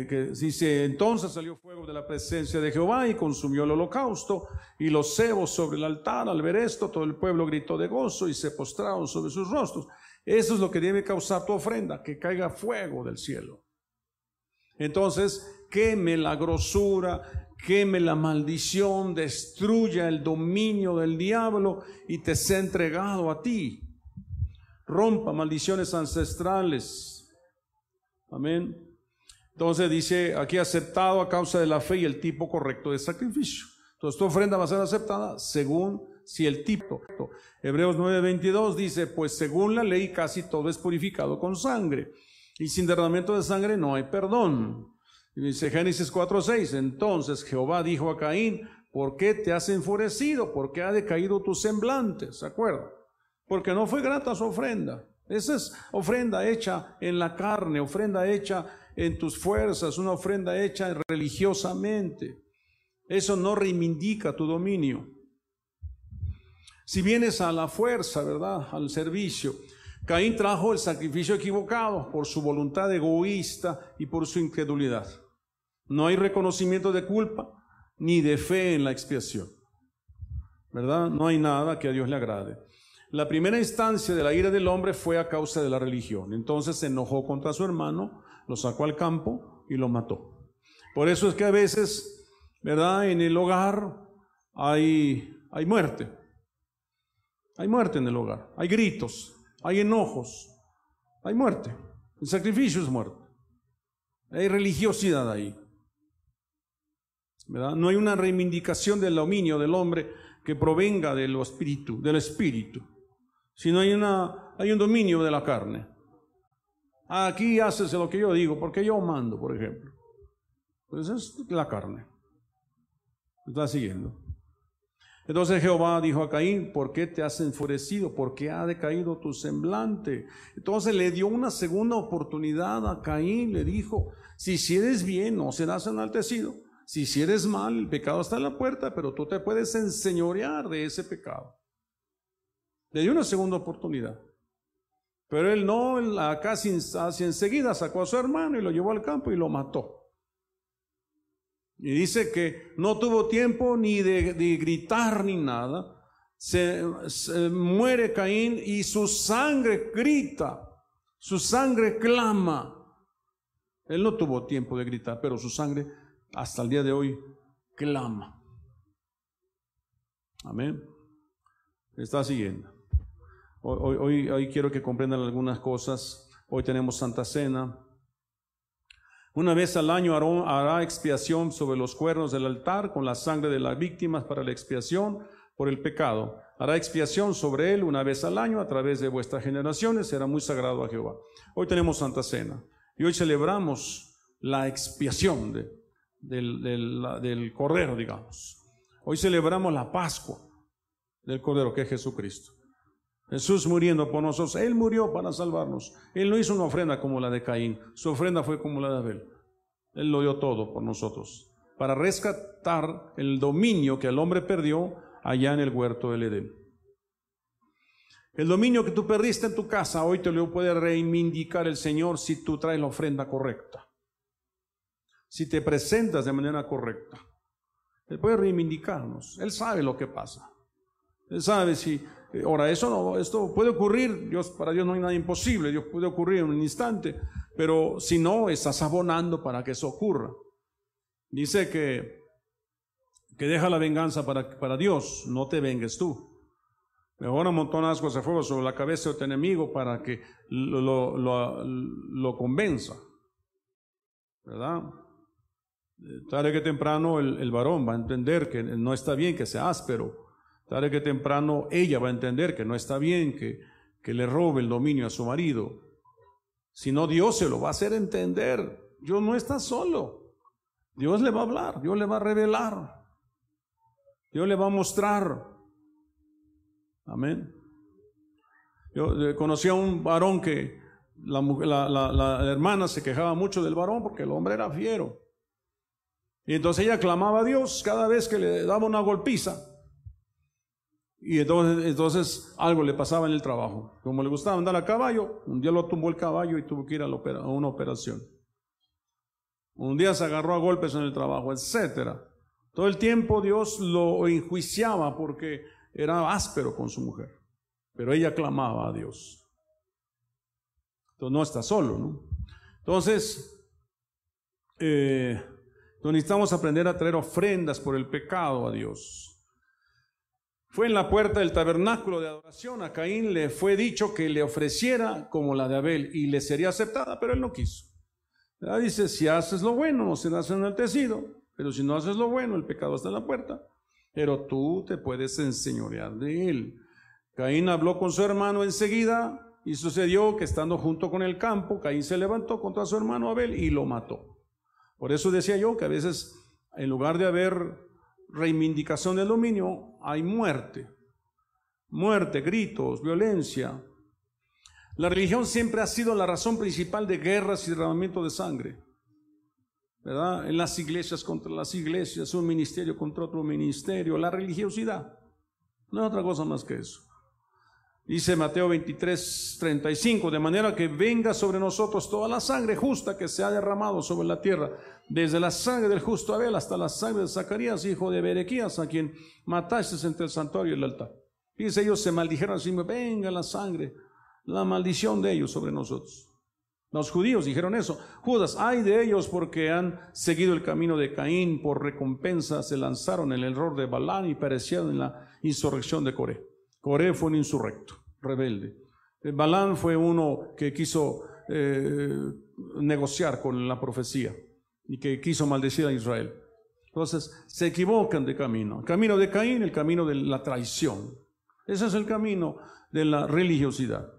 eh, que, dice, entonces salió fuego de la presencia de Jehová y consumió el holocausto y los cebos sobre el altar. Al ver esto, todo el pueblo gritó de gozo y se postraron sobre sus rostros. Eso es lo que debe causar tu ofrenda, que caiga fuego del cielo. Entonces, queme la grosura, queme la maldición, destruya el dominio del diablo y te sea entregado a ti. Rompa maldiciones ancestrales. Amén. Entonces dice, aquí aceptado a causa de la fe y el tipo correcto de sacrificio. Entonces tu ofrenda va a ser aceptada según si el tipo. Hebreos 9:22 dice, pues según la ley casi todo es purificado con sangre, y sin derramamiento de sangre no hay perdón. Y dice Génesis 4:6, entonces Jehová dijo a Caín, ¿por qué te has enfurecido? ¿Por qué ha decaído tu semblante? ¿Se acuerda? Porque no fue grata su ofrenda. Esa es ofrenda hecha en la carne, ofrenda hecha en tus fuerzas, una ofrenda hecha religiosamente. Eso no reivindica tu dominio. Si vienes a la fuerza, ¿verdad? Al servicio. Caín trajo el sacrificio equivocado por su voluntad egoísta y por su incredulidad. No hay reconocimiento de culpa ni de fe en la expiación. ¿Verdad? No hay nada que a Dios le agrade. La primera instancia de la ira del hombre fue a causa de la religión. Entonces se enojó contra su hermano, lo sacó al campo y lo mató. Por eso es que a veces ¿verdad? En el hogar hay, hay muerte. Hay muerte en el hogar, hay gritos, hay enojos, hay muerte. El sacrificio es muerte. Hay religiosidad ahí. No hay una reivindicación del dominio del hombre que provenga del espíritu, del espíritu, sino hay, una, hay un dominio de la carne. Aquí haces lo que yo digo, porque yo mando, por ejemplo. Pues es la carne. Está siguiendo. Entonces Jehová dijo a Caín, ¿por qué te has enfurecido? ¿Por qué ha decaído tu semblante? Entonces le dio una segunda oportunidad a Caín, le dijo, si hicieres bien, no serás enaltecido. Si hicieres mal, el pecado está en la puerta, pero tú te puedes enseñorear de ese pecado. Le dio una segunda oportunidad. Pero él no, casi enseguida sacó a su hermano y lo llevó al campo y lo mató. Y dice que no tuvo tiempo ni de, gritar ni nada. Se, muere Caín y su sangre grita, su sangre clama. Él no tuvo tiempo de gritar, pero su sangre hasta el día de hoy clama. Amén. Está siguiendo. Hoy, hoy, hoy quiero que comprendan algunas cosas. Hoy tenemos Santa Cena. Una vez al año hará expiación sobre los cuernos del altar con la sangre de las víctimas para la expiación por el pecado. Hará expiación sobre él una vez al año a través de vuestras generaciones. Será muy sagrado a Jehová. Hoy tenemos Santa Cena y hoy celebramos la expiación del, del Cordero, digamos. Hoy celebramos la Pascua del Cordero, que es Jesucristo. Jesús muriendo por nosotros, Él murió para salvarnos. Él no hizo una ofrenda como la de Caín, su ofrenda fue como la de Abel. Él lo dio todo por nosotros, para rescatar el dominio que el hombre perdió allá en el huerto del Edén. El dominio que tú perdiste en tu casa, hoy te lo puede reivindicar el Señor si tú traes la ofrenda correcta. Si te presentas de manera correcta. Él puede reivindicarnos. Él sabe lo que pasa. Él sabe si Ahora, eso no, esto puede ocurrir, Dios, para Dios no hay nada imposible, Dios puede ocurrir en un instante, pero si no, estás abonando para que eso ocurra. Dice que, que deja la venganza para, para Dios, no te vengues tú. Mejor amontonas de fuego sobre la cabeza de tu enemigo para que lo, lo, lo, convenza. ¿Verdad? Tarde que temprano el, el varón va a entender que no está bien que sea áspero Tarde que temprano ella va a entender que no está bien que, que le robe el dominio a su marido. Si no, Dios se lo va a hacer entender. Dios no está solo. Dios le va a hablar, Dios le va a revelar. Dios le va a mostrar. Amén. Yo eh, conocí a un varón que la, la, la, hermana se quejaba mucho del varón porque el hombre era fiero. Y entonces ella clamaba a Dios cada vez que le daba una golpiza. Y entonces, entonces algo le pasaba en el trabajo. Como le gustaba andar a caballo, un día lo tumbó el caballo y tuvo que ir a, a una operación. Un día se agarró a golpes en el trabajo, etcétera. Todo el tiempo Dios lo enjuiciaba porque era áspero con su mujer. Pero ella clamaba a Dios. Entonces no está solo, ¿no? Entonces, eh, necesitamos aprender a traer ofrendas por el pecado a Dios. Fue en la puerta del tabernáculo de adoración. A Caín le fue dicho que le ofreciera como la de Abel y le sería aceptada, pero él no quiso. Dice, si haces lo bueno, no serás enaltecido, pero si no haces lo bueno, el pecado está en la puerta. Pero tú te puedes enseñorear de él. Caín habló con su hermano enseguida y sucedió que estando junto con el campo, Caín se levantó contra su hermano Abel y lo mató. Por eso decía yo que a veces, en lugar de haber reivindicación del dominio, hay muerte. Muerte, gritos, violencia. La religión siempre ha sido la razón principal de guerras y derramamiento de sangre. ¿Verdad? En las iglesias contra las iglesias, un ministerio contra otro ministerio, la religiosidad. No es otra cosa más que eso. Dice Mateo 23, 35, de manera que venga sobre nosotros toda la sangre justa que se ha derramado sobre la tierra, desde la sangre del justo Abel hasta la sangre de Zacarías, hijo de Berequías, a quien mataste entre el santuario y el altar. Dice, ellos se maldijeron así, venga la sangre, la maldición de ellos sobre nosotros. Los judíos dijeron eso. Judas, ay de ellos porque han seguido el camino de Caín, por recompensa se lanzaron en el error de Balán y perecieron en la insurrección de Coré. Coré fue un insurrecto, rebelde. Balán fue uno que quiso eh, negociar con la profecía y que quiso maldecir a Israel. Entonces se equivocan de camino. El camino de Caín, el camino de la traición. Ese es el camino de la religiosidad.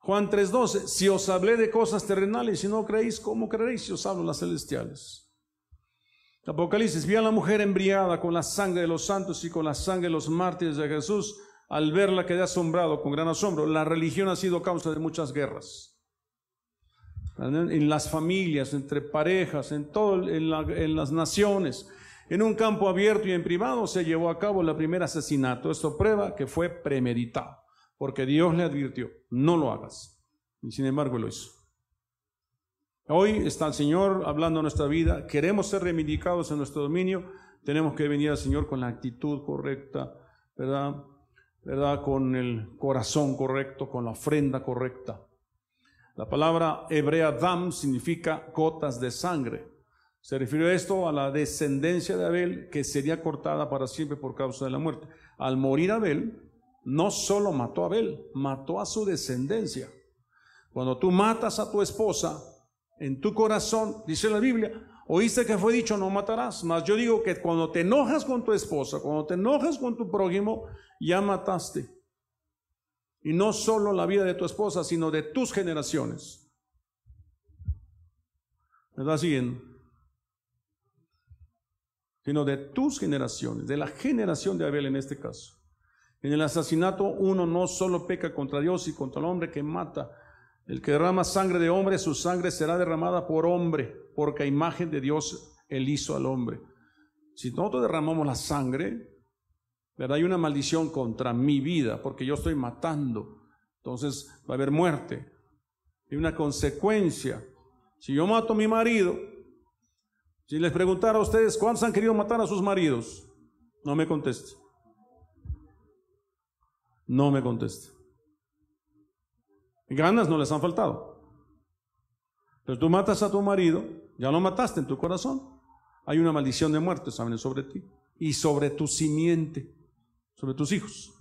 Juan 3:12, si os hablé de cosas terrenales y no creéis, ¿cómo creéis si os hablo las celestiales? Apocalipsis, vi a la mujer embriagada con la sangre de los santos y con la sangre de los mártires de Jesús. Al verla quedé asombrado con gran asombro. La religión ha sido causa de muchas guerras. En las familias, entre parejas, en todo, en, en las naciones. En un campo abierto y en privado se llevó a cabo el primer asesinato. Esto prueba que fue premeditado porque Dios le advirtió, no lo hagas. Y sin embargo lo hizo. Hoy está el Señor hablando nuestra vida, queremos ser reivindicados en nuestro dominio, tenemos que venir al Señor con la actitud correcta, ¿verdad? ¿verdad? Con el corazón correcto, con la ofrenda correcta. La palabra hebrea dam significa gotas de sangre. Se refiere esto a la descendencia de Abel que sería cortada para siempre por causa de la muerte. Al morir Abel, no solo mató a Abel, mató a su descendencia. Cuando tú matas a tu esposa, en tu corazón, dice la Biblia, oíste que fue dicho, no matarás. Mas yo digo que cuando te enojas con tu esposa, cuando te enojas con tu prójimo, ya mataste. Y no solo la vida de tu esposa, sino de tus generaciones. ¿Me estás siguiendo? Sino de tus generaciones, de la generación de Abel en este caso. En el asesinato uno no solo peca contra Dios y contra el hombre que mata. El que derrama sangre de hombre, su sangre será derramada por hombre, porque a imagen de Dios él hizo al hombre. Si nosotros derramamos la sangre, ¿verdad? Hay una maldición contra mi vida, porque yo estoy matando. Entonces va a haber muerte. Y una consecuencia. Si yo mato a mi marido, si les preguntara a ustedes cuántos han querido matar a sus maridos, no me contesten. No me contesta. Ganas no les han faltado. Pero tú matas a tu marido, ya lo mataste en tu corazón. Hay una maldición de muerte, sobre ti y sobre tu simiente, sobre tus hijos.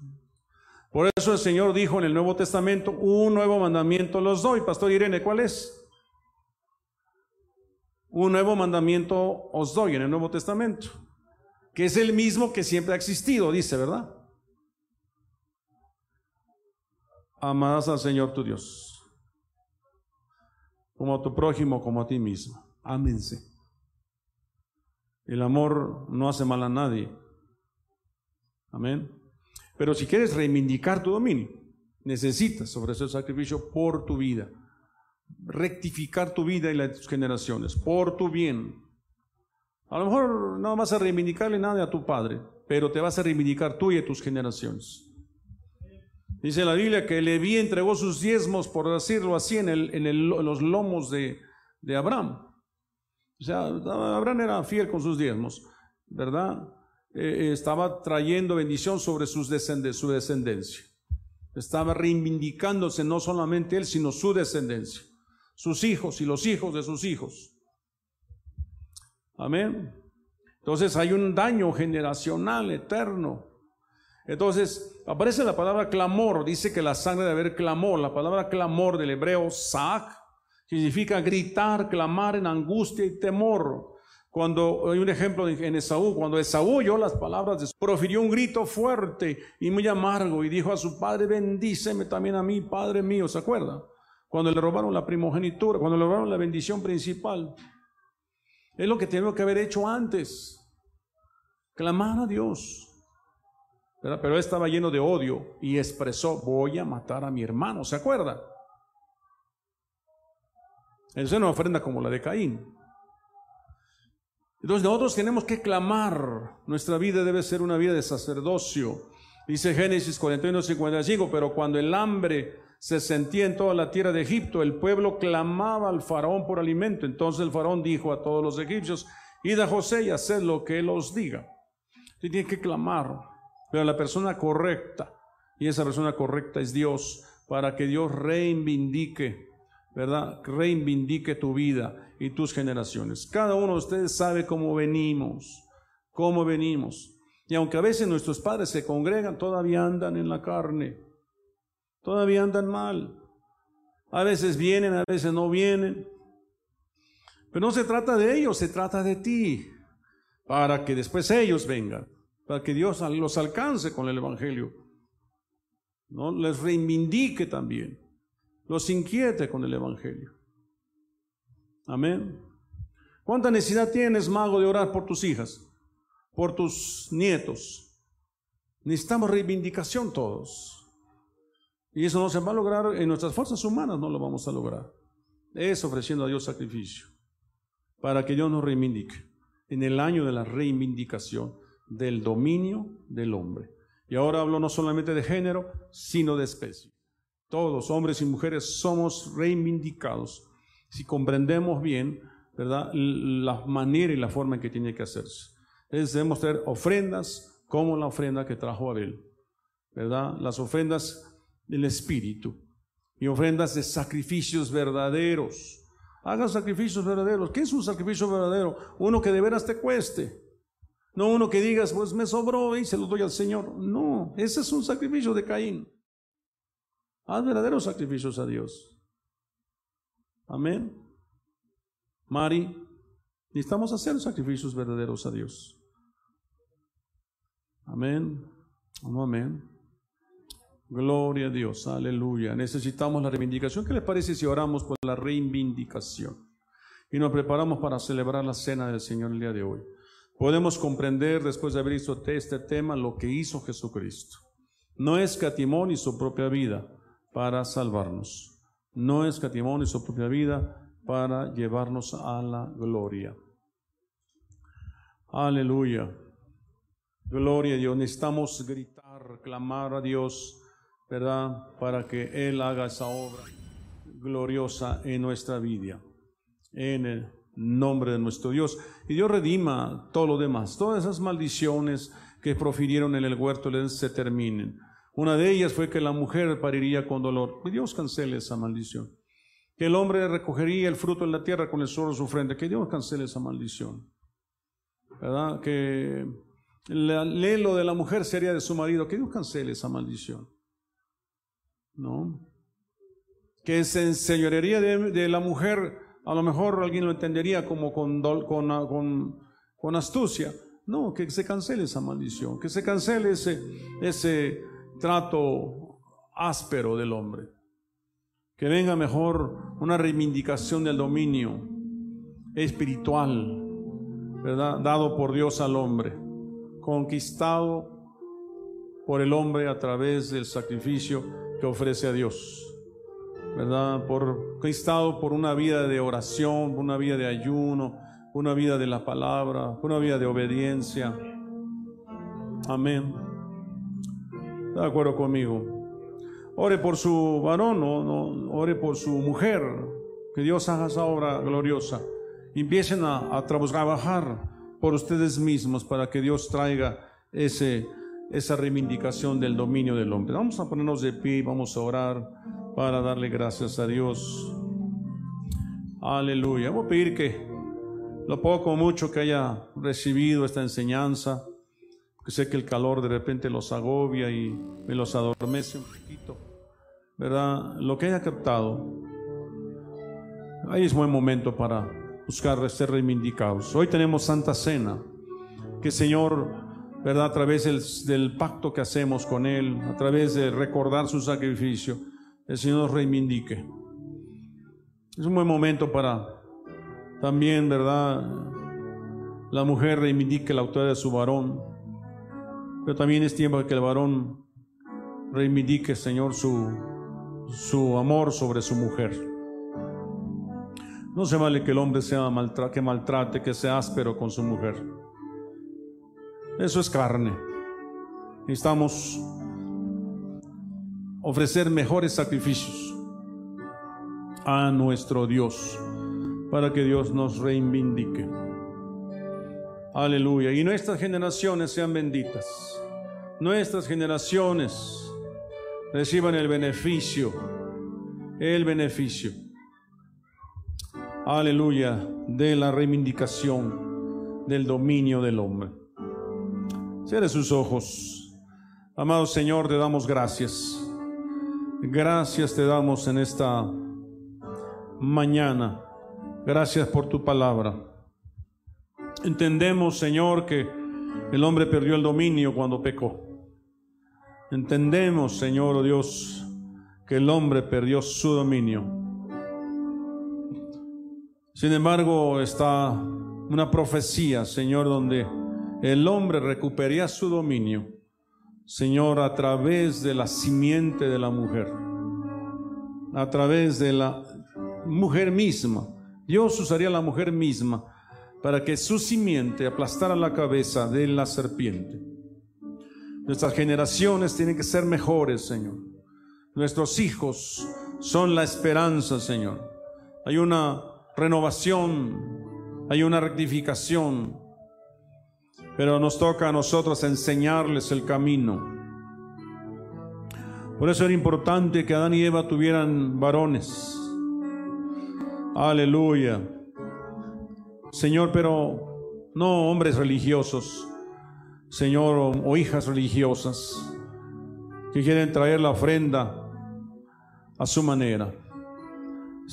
Por eso el Señor dijo en el Nuevo Testamento, un nuevo mandamiento los doy. Pastor Irene, ¿cuál es? Un nuevo mandamiento os doy en el Nuevo Testamento, que es el mismo que siempre ha existido, dice, ¿verdad? Amarás al Señor tu Dios, como a tu prójimo, como a ti mismo. Ámense. El amor no hace mal a nadie. Amén. Pero si quieres reivindicar tu dominio, necesitas ofrecer sacrificio por tu vida, rectificar tu vida y la de tus generaciones, por tu bien. A lo mejor no vas a reivindicarle nada a tu padre, pero te vas a reivindicar tú y a tus generaciones. Dice la Biblia que Leví entregó sus diezmos, por decirlo así, en, el, en, los lomos de, Abraham. O sea, Abraham era fiel con sus diezmos, ¿verdad? Eh, eh, estaba trayendo bendición sobre sus su descendencia. Estaba reivindicándose no solamente él, sino su descendencia, sus hijos y los hijos de sus hijos. Amén. Entonces hay un daño generacional eterno entonces, aparece la palabra clamor, dice que la sangre de haber clamor, la palabra clamor del hebreo sak, significa gritar, clamar en angustia y temor. Cuando hay un ejemplo en Esaú, cuando Esaú oyó las palabras de profirió un grito fuerte y muy amargo y dijo a su padre, bendíceme también a mí, Padre mío, ¿se acuerda? Cuando le robaron la primogenitura, cuando le robaron la bendición principal. Es lo que tengo que haber hecho antes. Clamar a Dios. Pero él estaba lleno de odio y expresó, voy a matar a mi hermano, ¿se acuerda? Eso es una ofrenda como la de Caín. Entonces nosotros tenemos que clamar, nuestra vida debe ser una vida de sacerdocio. Dice Génesis 41, 55, pero cuando el hambre se sentía en toda la tierra de Egipto, el pueblo clamaba al faraón por alimento. Entonces el faraón dijo a todos los egipcios, id a José y haced lo que él os diga. Tiene que clamar pero la persona correcta, y esa persona correcta es Dios, para que Dios reivindique ¿verdad? Reivindique tu vida y tus generaciones. Cada uno de ustedes sabe cómo venimos, cómo venimos. Y aunque a veces nuestros padres se congregan, todavía andan en la carne, todavía andan mal. A veces vienen, a veces no vienen. Pero no se trata de ellos, se trata de ti, para que después ellos vengan, para que Dios los alcance con el Evangelio. ¿no? Les reivindique también, los inquiete con el Evangelio. Amén. ¿Cuánta necesidad tienes, mago, de orar por tus hijas, por tus nietos? Necesitamos reivindicación todos. Y eso no se va a lograr en nuestras fuerzas humanas, no lo vamos a lograr. Es ofreciendo a Dios sacrificio para que Dios nos reivindique en el año de la reivindicación del dominio del hombre. Y ahora hablo no solamente de género, sino de especie. Todos, hombres y mujeres, somos reivindicados si comprendemos bien, ¿verdad?, la manera y la forma en que tiene que hacerse. Es debemos traer ofrendas como la ofrenda que trajo Abel, ¿verdad? Las ofrendas del Espíritu y ofrendas de sacrificios verdaderos Haga sacrificios verdaderos. ¿Qué es un sacrificio verdadero? Uno que de veras te cueste. No uno que digas, pues me sobró y se lo doy al Señor. No, ese es un sacrificio de Caín. Haz verdaderos sacrificios a Dios. Amén. Mari, necesitamos hacer sacrificios verdaderos a Dios. Amén. Amén. Gloria a Dios, aleluya. Necesitamos la reivindicación. ¿Qué les parece si oramos por la reivindicación? Y nos preparamos para celebrar la cena del Señor el día de hoy. Podemos comprender, después de haber visto este tema, lo que hizo Jesucristo. No es catimón su propia vida para salvarnos. No es catimón su propia vida para llevarnos a la gloria. Aleluya. Gloria a Dios. Necesitamos gritar, clamar a Dios ¿verdad? Para que Él haga esa obra gloriosa en nuestra vida, en el nombre de nuestro Dios. Y Dios redima todo lo demás, todas esas maldiciones que profirieron en el huerto se terminen. Una de ellas fue que la mujer pariría con dolor. Que Dios cancele esa maldición. Que el hombre recogería el fruto en la tierra con el solo de su frente. Que Dios cancele esa maldición. ¿Verdad? Que el lelo de la mujer sería de su marido. Que Dios cancele esa maldición. ¿no? Que se enseñorearía de, la mujer, a lo mejor alguien lo entendería como con, con, con, astucia. No, que se cancele esa maldición, que se cancele ese, ese trato áspero del hombre. Que venga mejor una reivindicación del dominio espiritual, ¿verdad? Dado por Dios al hombre, conquistado por el hombre a través del sacrificio que ofrece a Dios, ¿verdad? Por conquistado por una vida de oración, una vida de ayuno, una vida de la palabra, una vida de obediencia. Amén. ¿Está de acuerdo conmigo? Ore por su varón, no, ore por su mujer, que Dios haga esa obra gloriosa. Empiecen a, a trabajar por ustedes mismos para que Dios traiga ese esa reivindicación del dominio del hombre. Vamos a ponernos de pie vamos a orar para darle gracias a Dios. Aleluya. Voy a pedir que lo poco o mucho que haya recibido esta enseñanza, que sé que el calor de repente los agobia y me los adormece un poquito, ¿verdad? Lo que haya captado, ahí es buen momento para buscar ser reivindicados. Hoy tenemos Santa Cena, que Señor ¿verdad? A través del, pacto que hacemos con Él, a través de recordar su sacrificio, el Señor nos reivindique. Es un buen momento para también, ¿verdad? La mujer reivindique la autoridad de su varón, pero también es tiempo de que el varón reivindique, Señor, su, su amor sobre su mujer. No se vale que el hombre sea que maltrate, que sea áspero con su mujer. Eso es carne. Necesitamos ofrecer mejores sacrificios a nuestro Dios para que Dios nos reivindique. Aleluya. Y nuestras generaciones sean benditas. Nuestras generaciones reciban el beneficio, el beneficio aleluya, de la reivindicación del dominio del hombre. Cierre sus ojos. Amado Señor, te damos gracias. Gracias te damos en esta mañana. Gracias por tu palabra. Entendemos, Señor, que el hombre perdió el dominio cuando pecó. Entendemos, Señor oh Dios, que el hombre perdió su dominio. Sin embargo, está una profecía, Señor, donde el hombre recuperaría su dominio, Señor, a través de la simiente de la mujer, a través de la mujer misma. Dios usaría la mujer misma para que su simiente aplastara la cabeza de la serpiente. Nuestras generaciones tienen que ser mejores, Señor. Nuestros hijos son la esperanza, Señor. Hay una renovación, hay una rectificación, pero nos toca a nosotros enseñarles el camino. Por eso era importante que Adán y Eva tuvieran varones. Aleluya. Señor, pero no hombres religiosos, Señor, o, hijas religiosas que quieren traer la ofrenda a su manera,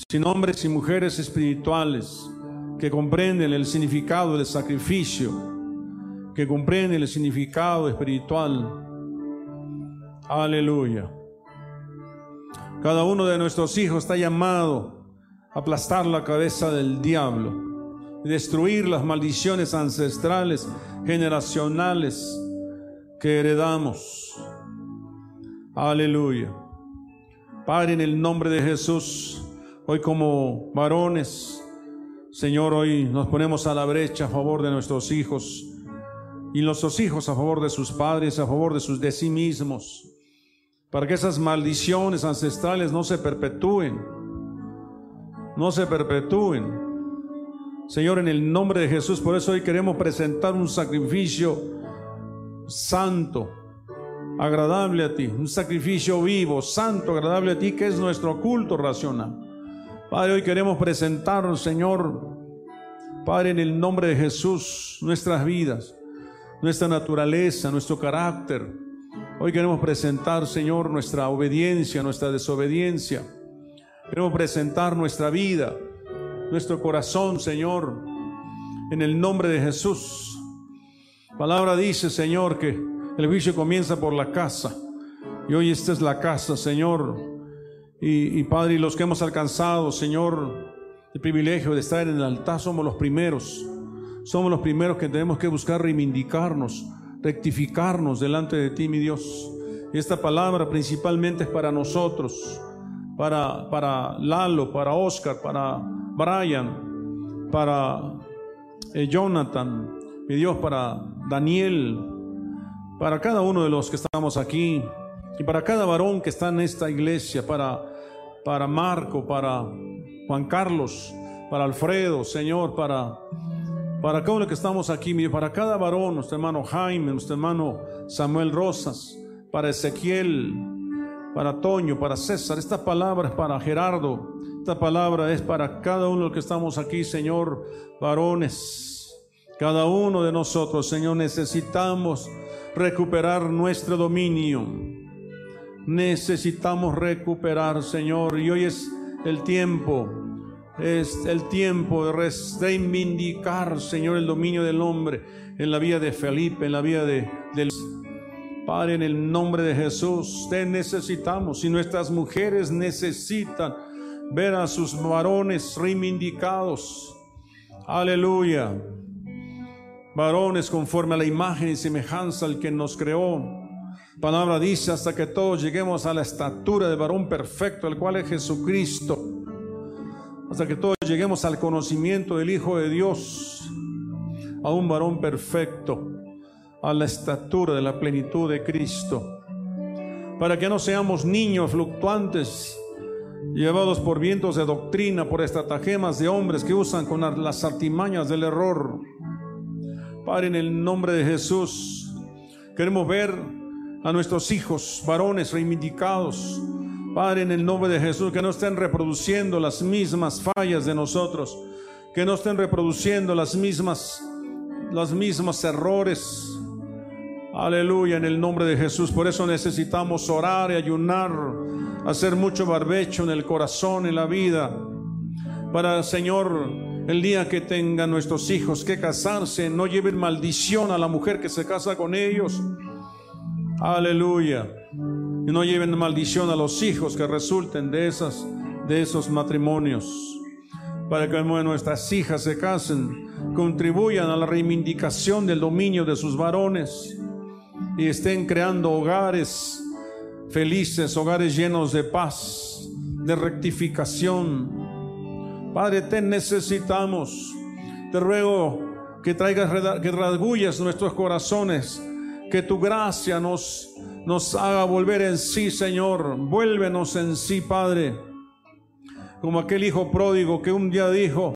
sino hombres y mujeres espirituales que comprenden el significado del sacrificio, que comprenden el significado espiritual. Aleluya. Cada uno de nuestros hijos está llamado a aplastar la cabeza del diablo, destruir las maldiciones ancestrales, generacionales que heredamos. Aleluya. Padre, en el nombre de Jesús, hoy como varones, Señor, hoy nos ponemos a la brecha a favor de nuestros hijos y nuestros hijos a favor de sus padres, a favor de sus de sí mismos, para que esas maldiciones ancestrales no se perpetúen, no se perpetúen. Señor, en el nombre de Jesús, por eso hoy queremos presentar un sacrificio santo, agradable a ti, un sacrificio vivo, santo, agradable a ti, que es nuestro culto racional. Padre, hoy queremos presentar, Señor, Padre, en el nombre de Jesús, nuestras vidas, nuestra naturaleza, nuestro carácter. Hoy queremos presentar, Señor, nuestra obediencia, nuestra desobediencia. Queremos presentar nuestra vida, nuestro corazón, Señor, en el nombre de Jesús. Palabra dice, Señor, que el juicio comienza por la casa. Y hoy esta es la casa, Señor. Y, Padre, y los que hemos alcanzado, Señor, el privilegio de estar en el altar, somos los primeros. Somos los primeros que tenemos que buscar reivindicarnos, rectificarnos delante de ti, mi Dios. Y esta palabra principalmente es para nosotros, para, para Lalo, para Oscar, para Brian, para eh, Jonathan, mi Dios, para Daniel, para cada uno de los que estamos aquí y para cada varón que está en esta iglesia, para, para Marco, para Juan Carlos, para Alfredo, Señor, para, para cada uno que estamos aquí, para cada varón, nuestro hermano Jaime, nuestro hermano Samuel Rosas, para Ezequiel, para Toño, para César. Esta palabra es para Gerardo, esta palabra es para cada uno de los que estamos aquí, Señor, varones. Cada uno de nosotros, Señor, necesitamos recuperar nuestro dominio. Necesitamos recuperar, Señor, y hoy es el tiempo, es el tiempo de reivindicar, Señor, el dominio del hombre en la vida de Felipe, en la vida de, del Padre, en el nombre de Jesús, te necesitamos y nuestras mujeres necesitan ver a sus varones reivindicados. Aleluya varones conforme a la imagen y semejanza al que nos creó. Palabra dice hasta que todos lleguemos a la estatura de varón perfecto, el cual es Jesucristo. Hasta que todos lleguemos al conocimiento del Hijo de Dios, a un varón perfecto, a la estatura de la plenitud de Cristo. Para que no seamos niños fluctuantes, llevados por vientos de doctrina, por estratagemas de hombres que usan con las artimañas del error Padre, en el nombre de Jesús, queremos ver a nuestros hijos, varones reivindicados, Padre, en el nombre de Jesús, que no estén reproduciendo las mismas fallas de nosotros, que no estén reproduciendo las mismas, los mismos errores. Aleluya, en el nombre de Jesús. Por eso necesitamos orar y ayunar, hacer mucho barbecho en el corazón, en la vida, para, Señor, el día que tengan nuestros hijos que casarse, no lleven maldición a la mujer que se casa con ellos. Aleluya. Y no lleven maldición a los hijos que resulten de, esas, de esos matrimonios. Para que nuestras hijas se casen, contribuyan a la reivindicación del dominio de sus varones y estén creando hogares felices, hogares llenos de paz, de rectificación. Padre, te necesitamos. Te ruego que traigas, que rasgulles nuestros corazones que tu gracia nos, nos haga volver en sí, Señor. Vuélvenos en sí, Padre. Como aquel hijo pródigo que un día dijo,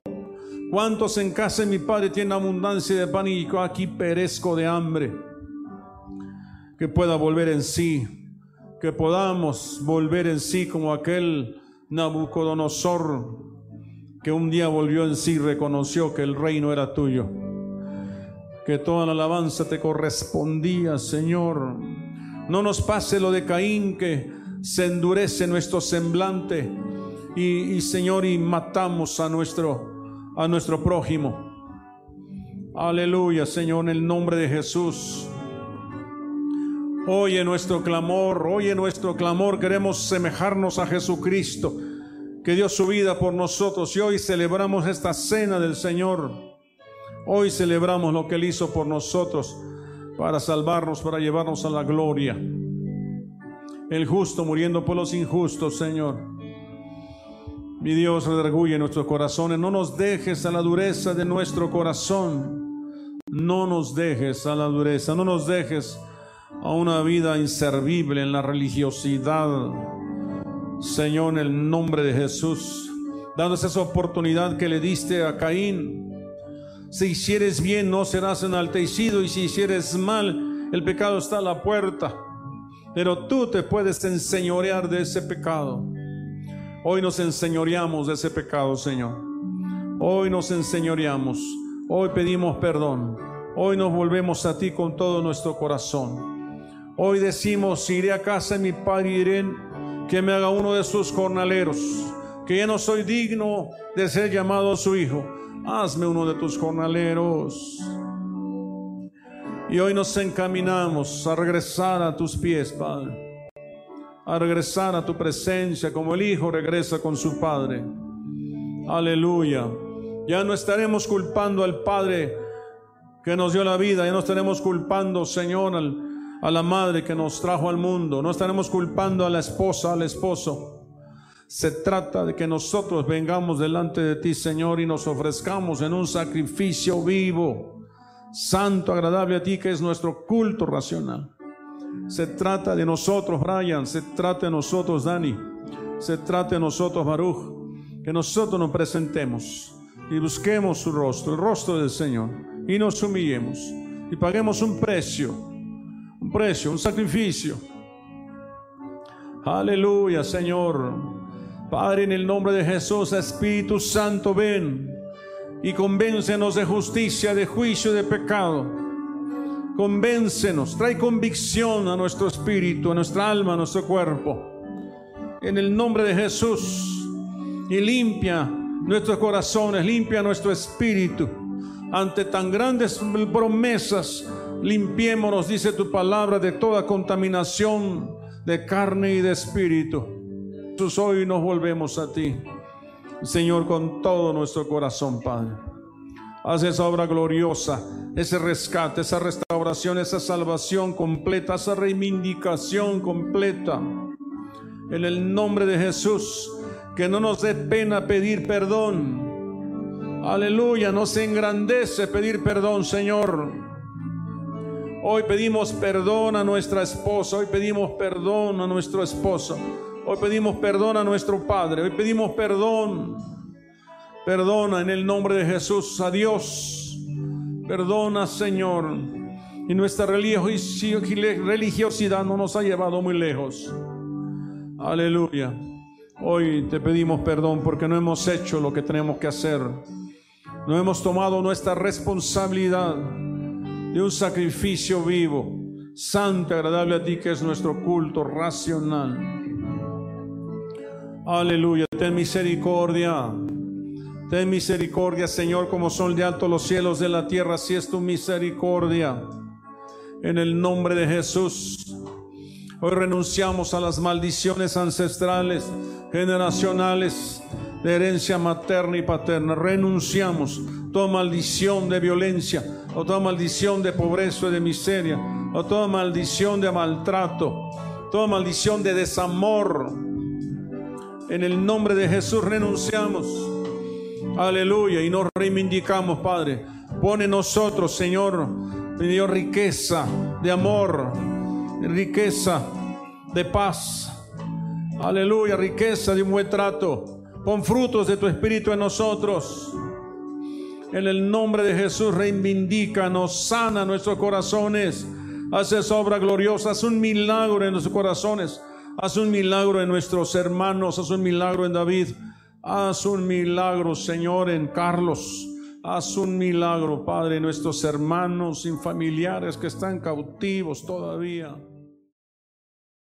¿cuántos en casa de mi Padre tienen abundancia de pan y yo aquí perezco de hambre? Que pueda volver en sí, que podamos volver en sí como aquel Nabucodonosor que un día volvió en sí y reconoció que el reino era tuyo que toda la alabanza te correspondía, Señor. No nos pase lo de Caín que se endurece nuestro semblante y, Señor y matamos a nuestro a nuestro prójimo. Aleluya, Señor, en el nombre de Jesús. Oye nuestro clamor, oye nuestro clamor, queremos semejarnos a Jesucristo, que dio su vida por nosotros y hoy celebramos esta cena del Señor. Hoy celebramos lo que Él hizo por nosotros para salvarnos, para llevarnos a la gloria. El justo muriendo por los injustos, Señor. Mi Dios, redarguye nuestros corazones. No nos dejes a la dureza de nuestro corazón. No nos dejes a la dureza. No nos dejes a una vida inservible en la religiosidad. Señor, en el nombre de Jesús. Dándonos esa oportunidad que le diste a Caín si hicieres bien, no serás enaltecido, y si hicieres mal, el pecado está a la puerta. Pero tú te puedes enseñorear de ese pecado. Hoy nos enseñoreamos de ese pecado, Señor. Hoy nos enseñoreamos. Hoy pedimos perdón. Hoy nos volvemos a ti con todo nuestro corazón. Hoy decimos, iré a casa de mi padre y diré que me haga uno de sus jornaleros, que ya no soy digno de ser llamado su hijo hazme uno de tus jornaleros. Y hoy nos encaminamos a regresar a tus pies, Padre. A regresar a tu presencia como el Hijo regresa con su Padre. Aleluya. Ya no estaremos culpando al Padre que nos dio la vida. Ya no estaremos culpando, Señor, a la Madre que nos trajo al mundo. No estaremos culpando a la esposa, al esposo. Se trata de que nosotros vengamos delante de ti, Señor, y nos ofrezcamos en un sacrificio vivo, santo, agradable a ti, que es nuestro culto racional. Se trata de nosotros, Brian, se trata de nosotros, Dani, se trata de nosotros, Baruch, que nosotros nos presentemos y busquemos su rostro, el rostro del Señor, y nos humillemos y paguemos un precio, un precio, un sacrificio. Aleluya, Señor. Padre, en el nombre de Jesús, Espíritu Santo, ven y convéncenos de justicia, de juicio, de pecado. Convéncenos, trae convicción a nuestro espíritu, a nuestra alma, a nuestro cuerpo. En el nombre de Jesús. Y limpia nuestros corazones, limpia nuestro espíritu. Ante tan grandes promesas, limpiémonos, dice tu palabra, de toda contaminación de carne y de espíritu hoy nos volvemos a ti, Señor, con todo nuestro corazón, Padre. Haz esa obra gloriosa, ese rescate, esa restauración, esa salvación completa, esa reivindicación completa. En el nombre de Jesús, que no nos dé pena pedir perdón. Aleluya, no se engrandece pedir perdón, Señor. Hoy pedimos perdón a nuestra esposa, hoy pedimos perdón a nuestro esposo. Hoy pedimos perdón a nuestro Padre. Hoy pedimos perdón. Perdona en el nombre de Jesús a Dios. Perdona, Señor. Y nuestra religiosidad no nos ha llevado muy lejos. Aleluya. Hoy te pedimos perdón porque no hemos hecho lo que tenemos que hacer. No hemos tomado nuestra responsabilidad de un sacrificio vivo, santo, agradable a ti, que es nuestro culto racional. Aleluya. Ten misericordia. Ten misericordia, Señor, como son de alto los cielos de la tierra, si es tu misericordia. En el nombre de Jesús. Hoy renunciamos a las maldiciones ancestrales, generacionales, de herencia materna y paterna. Renunciamos toda maldición de violencia, o toda maldición de pobreza y de miseria, o toda maldición de maltrato, toda maldición de desamor. En el nombre de Jesús renunciamos. Aleluya. Y nos reivindicamos, Padre. Pone nosotros, Señor, riqueza de amor, riqueza de paz. Aleluya, riqueza de un buen trato. Pon frutos de tu espíritu en nosotros. En el nombre de Jesús, reivindícanos, sana nuestros corazones. Haces obra gloriosa, haz un milagro en nuestros corazones. Haz un milagro en nuestros hermanos, haz un milagro en David. Haz un milagro, Señor, en Carlos. Haz un milagro, Padre, en nuestros hermanos y familiares que están cautivos todavía.